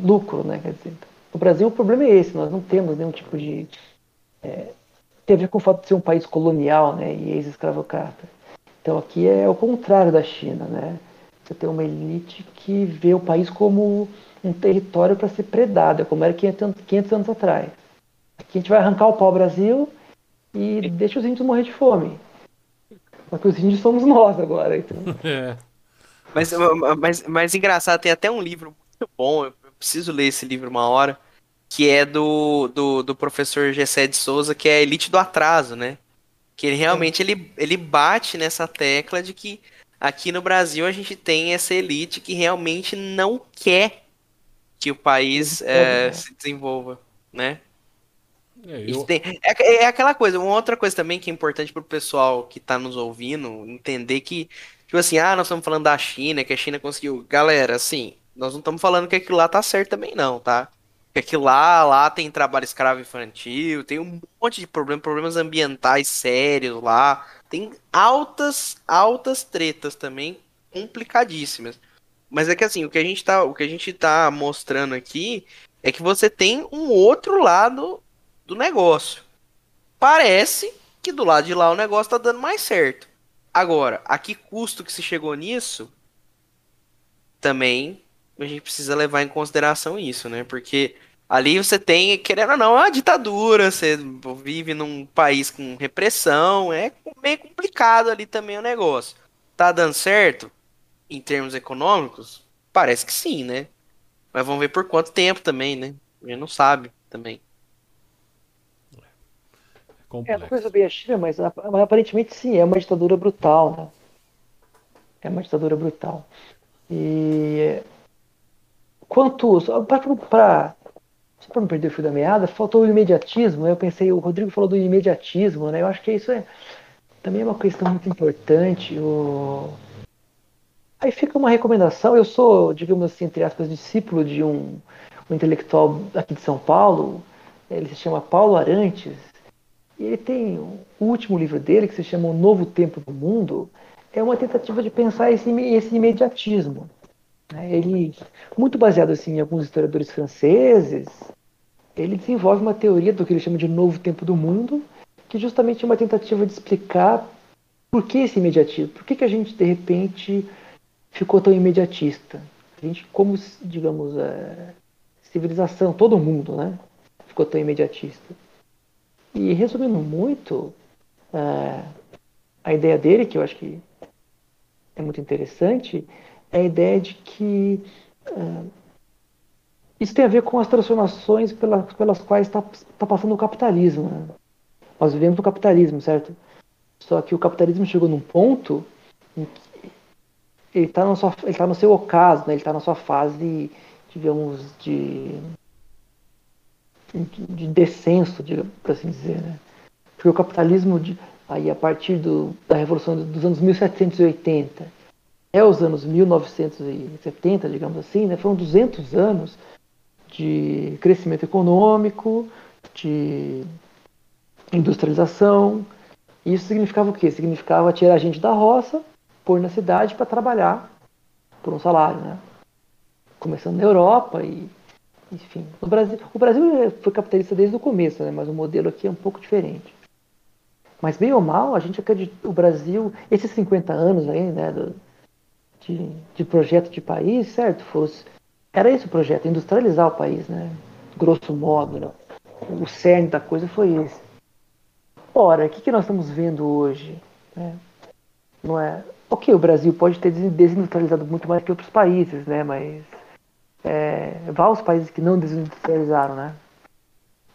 lucro, né? Quer dizer, no Brasil o problema é esse, nós não temos nenhum tipo de... É, tem a ver com o fato de ser um país colonial, né? E ex-escravocrata. Então aqui é o contrário da China, né? Você tem uma elite que vê o país como um território para ser predado, como era 500, 500 anos atrás. Aqui a gente vai arrancar o pau-brasil e deixa os índios morrer de fome. Porque os índios somos nós agora. Então. É. Mas, mas, mas engraçado, tem até um livro muito bom, eu preciso ler esse livro uma hora, que é do, do, do professor Gessé de Souza, que é a Elite do Atraso, né? Que ele realmente ele, ele bate nessa tecla de que aqui no Brasil a gente tem essa elite que realmente não quer que o país é, se desenvolva, né? É, eu... tem, é, é, aquela coisa, uma outra coisa também que é importante pro pessoal que tá nos ouvindo entender que, tipo assim, ah, nós estamos falando da China, que a China conseguiu. Galera, assim, nós não estamos falando que aquilo lá tá certo também, não, tá? Que aquilo lá, lá tem trabalho escravo infantil, tem um monte de problemas, problemas ambientais sérios lá. Tem altas, altas tretas também, complicadíssimas. Mas é que assim, o que a gente tá, o que a gente tá mostrando aqui é que você tem um outro lado do negócio. Parece que do lado de lá o negócio tá dando mais certo. Agora, a que custo que se chegou nisso? Também a gente precisa levar em consideração isso, né? Porque ali você tem, querendo ou não, uma ditadura, você vive num país com repressão, é meio complicado ali também o negócio. Tá dando certo em termos econômicos? Parece que sim, né? Mas vamos ver por quanto tempo também, né? A gente não sabe também. É, não conheço bem a China, mas, mas, aparentemente sim, é uma ditadura brutal, né? É uma ditadura brutal. E quanto para só para não perder o fio da meada, faltou o imediatismo. Né? Eu pensei, o Rodrigo falou do imediatismo, né? Eu acho que isso é também é uma questão muito importante. O... Aí fica uma recomendação. Eu sou, digamos assim, entre aspas, discípulo de um, um intelectual aqui de São Paulo. Ele se chama Paulo Arantes. E ele tem o último livro dele, que se chama O Novo Tempo do Mundo. É uma tentativa de pensar esse, esse imediatismo. Né? Ele, muito baseado assim, em alguns historiadores franceses, ele desenvolve uma teoria do que ele chama de novo tempo do mundo, que justamente é uma tentativa de explicar por que esse imediatismo, por que, que a gente de repente ficou tão imediatista. A gente, como, digamos, é, civilização, todo mundo, né, ficou tão imediatista. E resumindo muito, é, a ideia dele, que eu acho que é muito interessante, é a ideia de que uh, isso tem a ver com as transformações pelas, pelas quais está tá passando o capitalismo. Né? Nós vivemos o capitalismo, certo? Só que o capitalismo chegou num ponto em que ele está tá no seu ocaso, né? ele está na sua fase, digamos, de, de descenso, por assim dizer. Né? Porque o capitalismo, aí a partir do, da Revolução dos anos 1780 é os anos 1970, digamos assim, né, foram 200 anos de crescimento econômico, de industrialização. Isso significava o quê? Significava tirar a gente da roça, pôr na cidade para trabalhar por um salário, né? Começando na Europa e, enfim, no Brasil. O Brasil foi capitalista desde o começo, né? Mas o modelo aqui é um pouco diferente. Mas bem ou mal, a gente acredita, o Brasil, esses 50 anos aí, né, do, de, de projeto de país, certo? Fosse, era esse o projeto, industrializar o país, né? Grosso modo, né? o cerne da coisa foi esse. Ora, o que, que nós estamos vendo hoje? Né? Não é? Ok, o Brasil pode ter desindustrializado muito mais que outros países, né? Mas é, vá aos países que não desindustrializaram, né?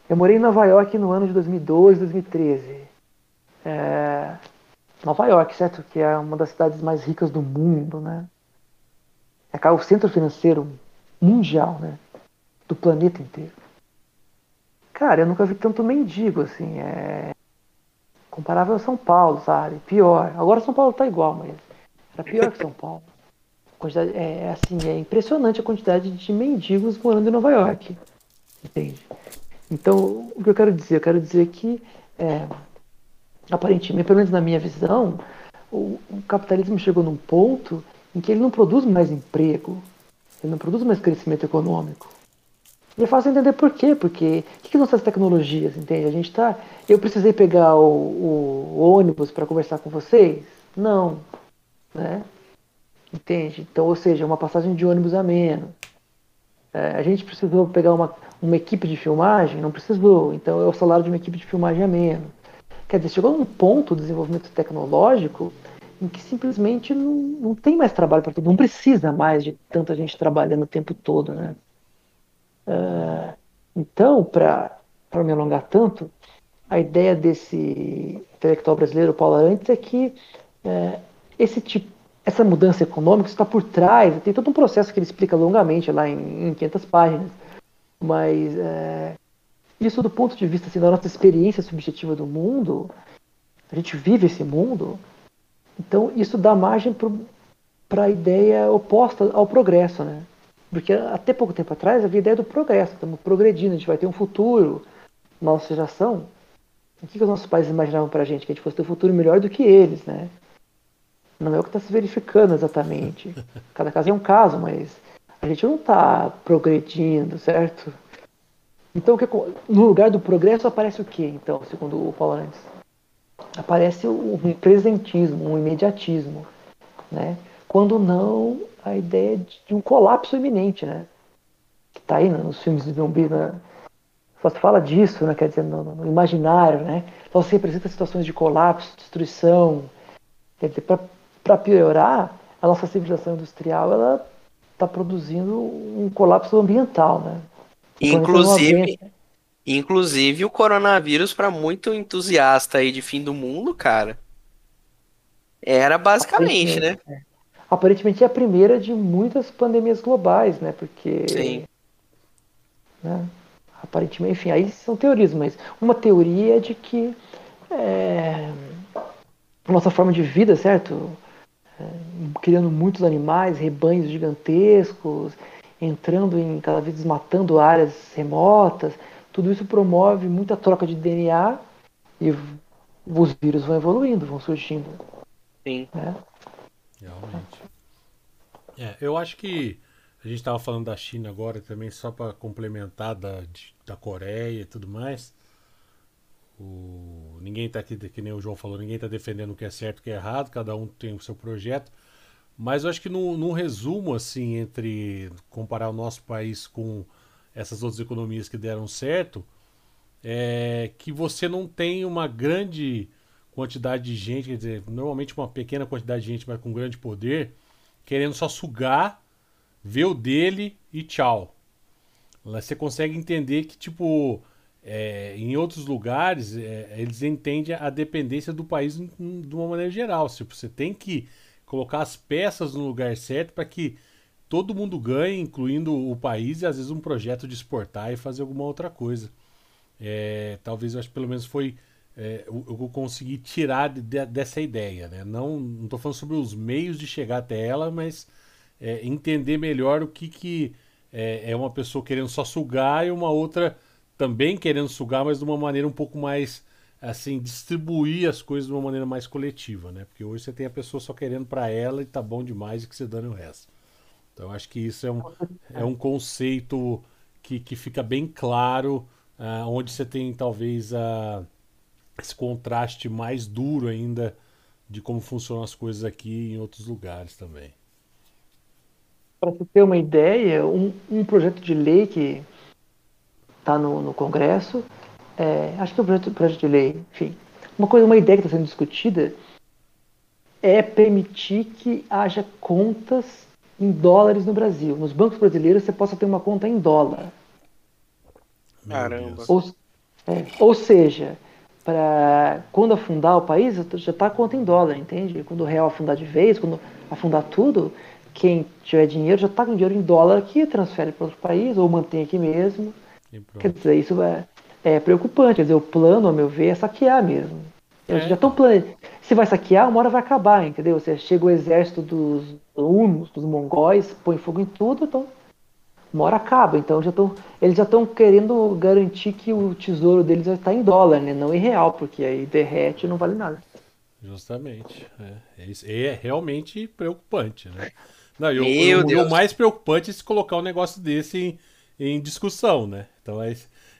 Eu morei em Nova York no ano de 2012, 2013. É, Nova York, certo? Que é uma das cidades mais ricas do mundo, né? É o centro financeiro mundial, né? Do planeta inteiro. Cara, eu nunca vi tanto mendigo, assim. É comparável a São Paulo, sabe? Pior. Agora São Paulo tá igual, mas era pior que São Paulo. quantidade, é assim, é impressionante a quantidade de mendigos morando em Nova York. Entende? Então, o que eu quero dizer? Eu quero dizer que é, aparentemente, pelo menos na minha visão, o, o, capitalismo chegou num ponto em que ele não produz mais emprego, ele não produz mais crescimento econômico. E é fácil entender por quê, porque o que, que são essas tecnologias, entende? A gente tá. Eu precisei pegar o, o, ônibus para conversar com vocês? Não. Né? Entende? Então, ou seja, uma passagem de ônibus a menos. É, a gente precisou pegar uma, uma equipe de filmagem? Não precisou. Então é o salário de uma equipe de filmagem a menos. Quer dizer, chegou num ponto do desenvolvimento tecnológico em que simplesmente não, não tem mais trabalho para todo mundo, não precisa mais de tanta gente trabalhando o tempo todo, né? Uh, então, para me alongar tanto, a ideia desse intelectual brasileiro, Paulo Arantes, é que uh, esse tipo, essa mudança econômica está por trás, tem todo um processo que ele explica longamente lá em, em 500 páginas, mas uh, isso do ponto de vista assim, da nossa experiência subjetiva do mundo, a gente vive esse mundo, então isso dá margem para a ideia oposta ao progresso, né? Porque até pouco tempo atrás havia a ideia do progresso, estamos progredindo, a gente vai ter um futuro, nossa geração. O que, que os nossos pais imaginavam para a gente? Que a gente fosse ter um futuro melhor do que eles, né? Não é o que está se verificando exatamente. Cada caso é um caso, mas a gente não está progredindo, certo? Então, no lugar do progresso aparece o que, então, segundo o Paulo Arantes? Aparece um presentismo, um imediatismo, né? Quando não a ideia de um colapso iminente, né? Que está aí nos filmes de zumbi, né? Só se fala disso, né? Quer dizer, no, no imaginário, né? Então se representa situações de colapso, destruição. Quer dizer, para piorar, a nossa civilização industrial ela está produzindo um colapso ambiental, né? Inclusive, inclusive o coronavírus, para muito entusiasta aí de fim do mundo, cara, era basicamente, né? É. Aparentemente é a primeira de muitas pandemias globais, né? Porque. Sim. Né? Aparentemente, enfim, aí são teorias, mas uma teoria é de que é, a nossa forma de vida, certo? É, criando muitos animais, rebanhos gigantescos, entrando em cada vez desmatando áreas remotas, tudo isso promove muita troca de DNA e os vírus vão evoluindo, vão surgindo. Sim. Né? Realmente. É, eu acho que a gente estava falando da China agora também, só para complementar da, de, da Coreia e tudo mais. O, ninguém está aqui, que nem o João falou, ninguém está defendendo o que é certo e o que é errado, cada um tem o seu projeto. Mas eu acho que no resumo, assim, entre comparar o nosso país com essas outras economias que deram certo, é que você não tem uma grande quantidade de gente, quer dizer, normalmente uma pequena quantidade de gente, mas com grande poder, querendo só sugar, ver o dele e tchau. Você consegue entender que, tipo, é, em outros lugares, é, eles entendem a dependência do país de uma maneira geral. Tipo, você tem que colocar as peças no lugar certo para que todo mundo ganhe, incluindo o país, e às vezes um projeto de exportar e fazer alguma outra coisa. É, talvez eu acho que pelo menos foi é, eu, eu consegui tirar de, de, dessa ideia. Né? Não estou falando sobre os meios de chegar até ela, mas é, entender melhor o que, que é, é, uma pessoa querendo só sugar e uma outra também querendo sugar, mas de uma maneira um pouco mais assim, distribuir as coisas de uma maneira mais coletiva, né? Porque hoje você tem a pessoa só querendo para ela e tá bom demais e que você dane o resto. Então acho que isso é um, é um conceito que, que fica bem claro, uh, onde você tem talvez uh, esse contraste mais duro ainda de como funcionam as coisas aqui em outros lugares também. Para você ter uma ideia, um, um projeto de lei que está no, no Congresso é, acho que é um projeto, projeto de lei, enfim, uma coisa, uma ideia que está sendo discutida é permitir que haja contas em dólares no Brasil. Nos bancos brasileiros você possa ter uma conta em dólar. Caramba. Ou, é, ou seja, para quando afundar o país, já está a conta em dólar, entende? Quando o real afundar de vez, quando afundar tudo, quem tiver dinheiro já está com dinheiro em dólar aqui, transfere para outro país ou mantém aqui mesmo. Quer dizer, isso vai, é preocupante. Quer dizer, o plano, ao meu ver, é saquear mesmo. Eles é. já estão planejando. Se vai saquear, uma hora vai acabar, entendeu? Você chega o exército dos hunos, dos mongóis, põe fogo em tudo, então uma hora acaba. Então já tão, eles já estão querendo garantir que o tesouro deles vai estar em dólar, né? Não em real, porque aí derrete e não vale nada. Justamente. É, é, é realmente preocupante, né? Não, eu, eu, o mais preocupante é se colocar um negócio desse em, em discussão, né? Então é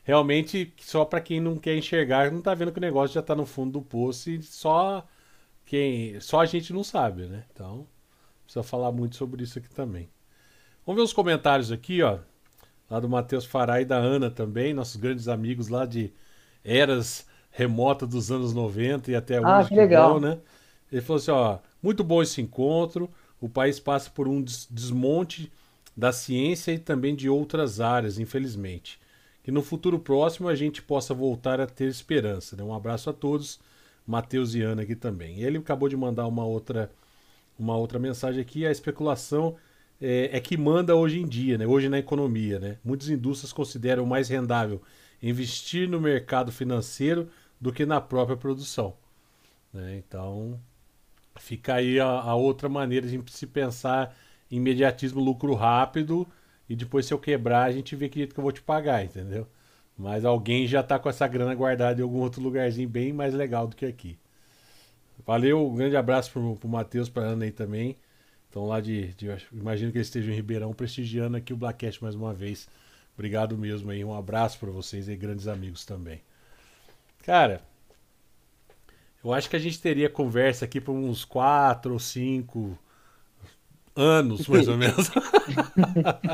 realmente só para quem não quer enxergar, não tá vendo que o negócio já tá no fundo do poço e só quem, só a gente não sabe, né? Então, precisa falar muito sobre isso aqui também. Vamos ver os comentários aqui, ó. Lá do Matheus Fará e da Ana também, nossos grandes amigos lá de eras remotas dos anos 90 e até ah, hoje. Que legal. Bom, né? Ele falou assim, ó, muito bom esse encontro. O país passa por um desmonte da ciência e também de outras áreas, infelizmente que no futuro próximo a gente possa voltar a ter esperança. Né? Um abraço a todos, Matheus e Ana aqui também. Ele acabou de mandar uma outra, uma outra mensagem aqui. A especulação é, é que manda hoje em dia, né? hoje na economia. Né? Muitas indústrias consideram mais rendável investir no mercado financeiro do que na própria produção. Né? Então, fica aí a, a outra maneira de se pensar em imediatismo, lucro rápido e depois se eu quebrar a gente vê que jeito que eu vou te pagar, entendeu? Mas alguém já tá com essa grana guardada em algum outro lugarzinho bem mais legal do que aqui. Valeu, um grande abraço pro, pro Matheus, pra Ana aí também. Então lá de, de, Imagino que eles estejam em Ribeirão prestigiando aqui o Blackcast mais uma vez. Obrigado mesmo aí. Um abraço para vocês aí, grandes amigos também. Cara, eu acho que a gente teria conversa aqui por uns quatro ou cinco anos, mais ou menos.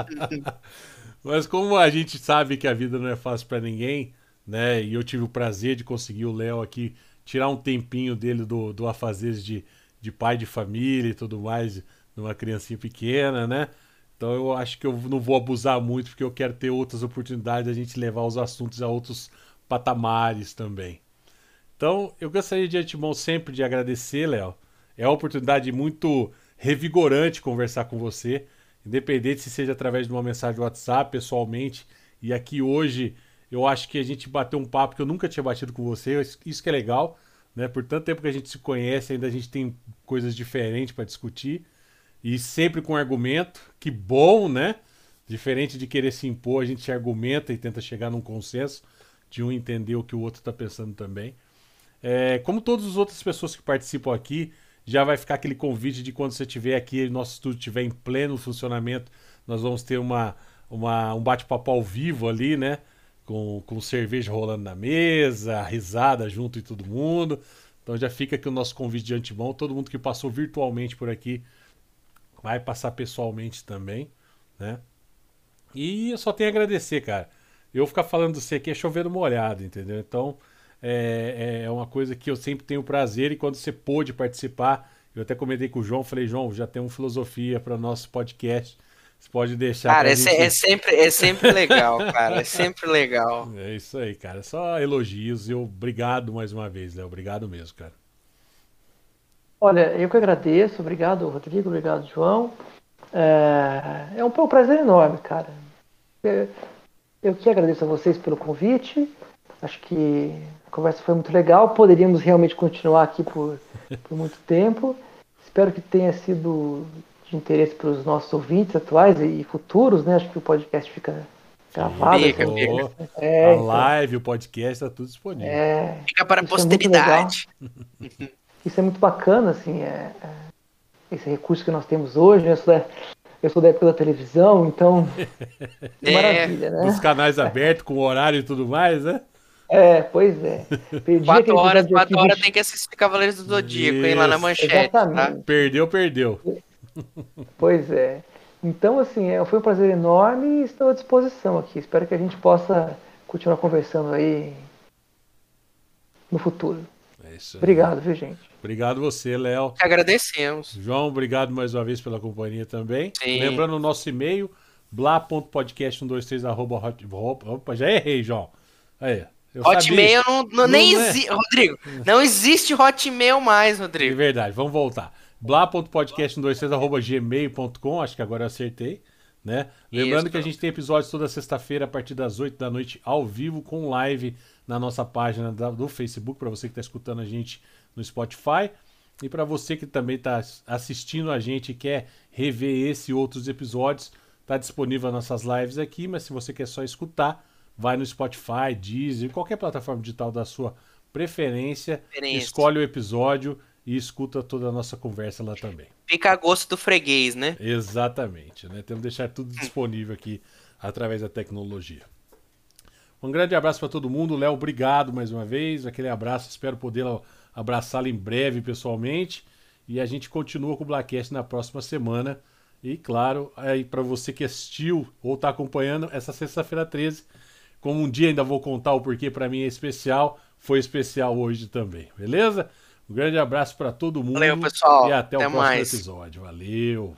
Mas como a gente sabe que a vida não é fácil para ninguém, né? E eu tive o prazer de conseguir o Léo aqui tirar um tempinho dele do, do afazeres de, de pai de família e tudo mais, numa criancinha pequena, né? Então eu acho que eu não vou abusar muito, porque eu quero ter outras oportunidades de a gente levar os assuntos a outros patamares também. Então, eu gostaria de antemão sempre de agradecer, Léo. É uma oportunidade muito revigorante conversar com você, independente se seja através de uma mensagem do WhatsApp, pessoalmente. E aqui hoje Eu acho que a gente bateu um papo que eu nunca tinha batido com você, isso que é legal, né? Por tanto tempo que a gente se conhece, ainda a gente tem coisas diferentes para discutir e sempre com argumento. Que bom, né? Diferente de querer se impor, a gente argumenta e tenta chegar num consenso de um entender o que o outro está pensando também. É, como todas as outras pessoas que participam aqui, já vai ficar aquele convite de quando você estiver aqui, nosso estúdio estiver em pleno funcionamento, nós vamos ter uma, uma um bate-papo ao vivo ali, né? Com, com cerveja rolando na mesa, risada junto e todo mundo. Então já fica aqui o nosso convite de antemão. Todo mundo que passou virtualmente por aqui vai passar pessoalmente também, né? E eu só tenho a agradecer, cara. Eu ficar falando de você aqui é chovendo molhado, entendeu? Então, é, é uma coisa que eu sempre tenho prazer e quando você pôde participar, eu até comentei com o João, falei, João, já tem uma filosofia para nosso podcast. Você pode deixar. Cara, é, gente... é, sempre, é sempre legal, cara. É sempre legal. É isso aí, cara. Só elogios e obrigado mais uma vez, Léo. Obrigado mesmo, cara. Olha, eu que agradeço. Obrigado, Rodrigo. Obrigado, João. É, é um, prazer enorme, cara. Eu, eu que agradeço a vocês pelo convite. Acho que a conversa foi muito legal. Poderíamos realmente continuar aqui por, por muito tempo. Espero que tenha sido de interesse para os nossos ouvintes atuais e futuros, né? Acho que o podcast fica gravado. Fica, fica. É, a então. live, o podcast, está tudo disponível. É, fica para a é posteridade. É isso é muito bacana, assim, é, é, esse recurso que nós temos hoje. Eu sou da, eu sou da época da televisão, então. é, maravilha, né? Os canais abertos, com horário e tudo mais, né? É, pois é. Perdi quatro horas, quatro horas tem que assistir Cavaleiros do Zodíaco, hein, lá na manchete. Tá? Exatamente. Tá? Perdeu, perdeu. Pois é. Então, assim, é, foi um prazer enorme e estou à disposição aqui. Espero que a gente possa continuar conversando aí no futuro. É isso. Obrigado, viu, gente? Obrigado você, Léo. Agradecemos. João, obrigado mais uma vez pela companhia também. Sim. Lembrando o nosso e-mail, blá.podcast123 arroba Opa, já errei, João. Aí, Hotmail não, não, nem é. existe, Rodrigo. Não existe Hotmail mais, Rodrigo. É verdade, vamos voltar. blá.podcast123 acho que agora eu acertei. Né? Lembrando Isso. que a gente tem episódios toda sexta-feira a partir das 8 da noite ao vivo com live na nossa página do Facebook para você que está escutando a gente no Spotify e para você que também está assistindo a gente e quer rever esse e outros episódios, está disponível nas nossas lives aqui, mas se você quer só escutar, vai no Spotify, Deezer, qualquer plataforma digital da sua preferência, preferência. escolhe o episódio e escuta toda a nossa conversa lá também. Fica a gosto do freguês, né? Exatamente, né? Temos que deixar tudo disponível aqui através da tecnologia. Um grande abraço para todo mundo. Léo, obrigado mais uma vez. Aquele abraço, espero poder abraçá-lo em breve pessoalmente. E a gente continua com o Blackcast na próxima semana. E claro, aí para você que assistiu ou está acompanhando essa sexta-feira 13, como um dia ainda vou contar o porquê para mim é especial, foi especial hoje também, beleza? Um grande abraço para todo mundo. Valeu, pessoal. E até, até o próximo mais. episódio. Valeu.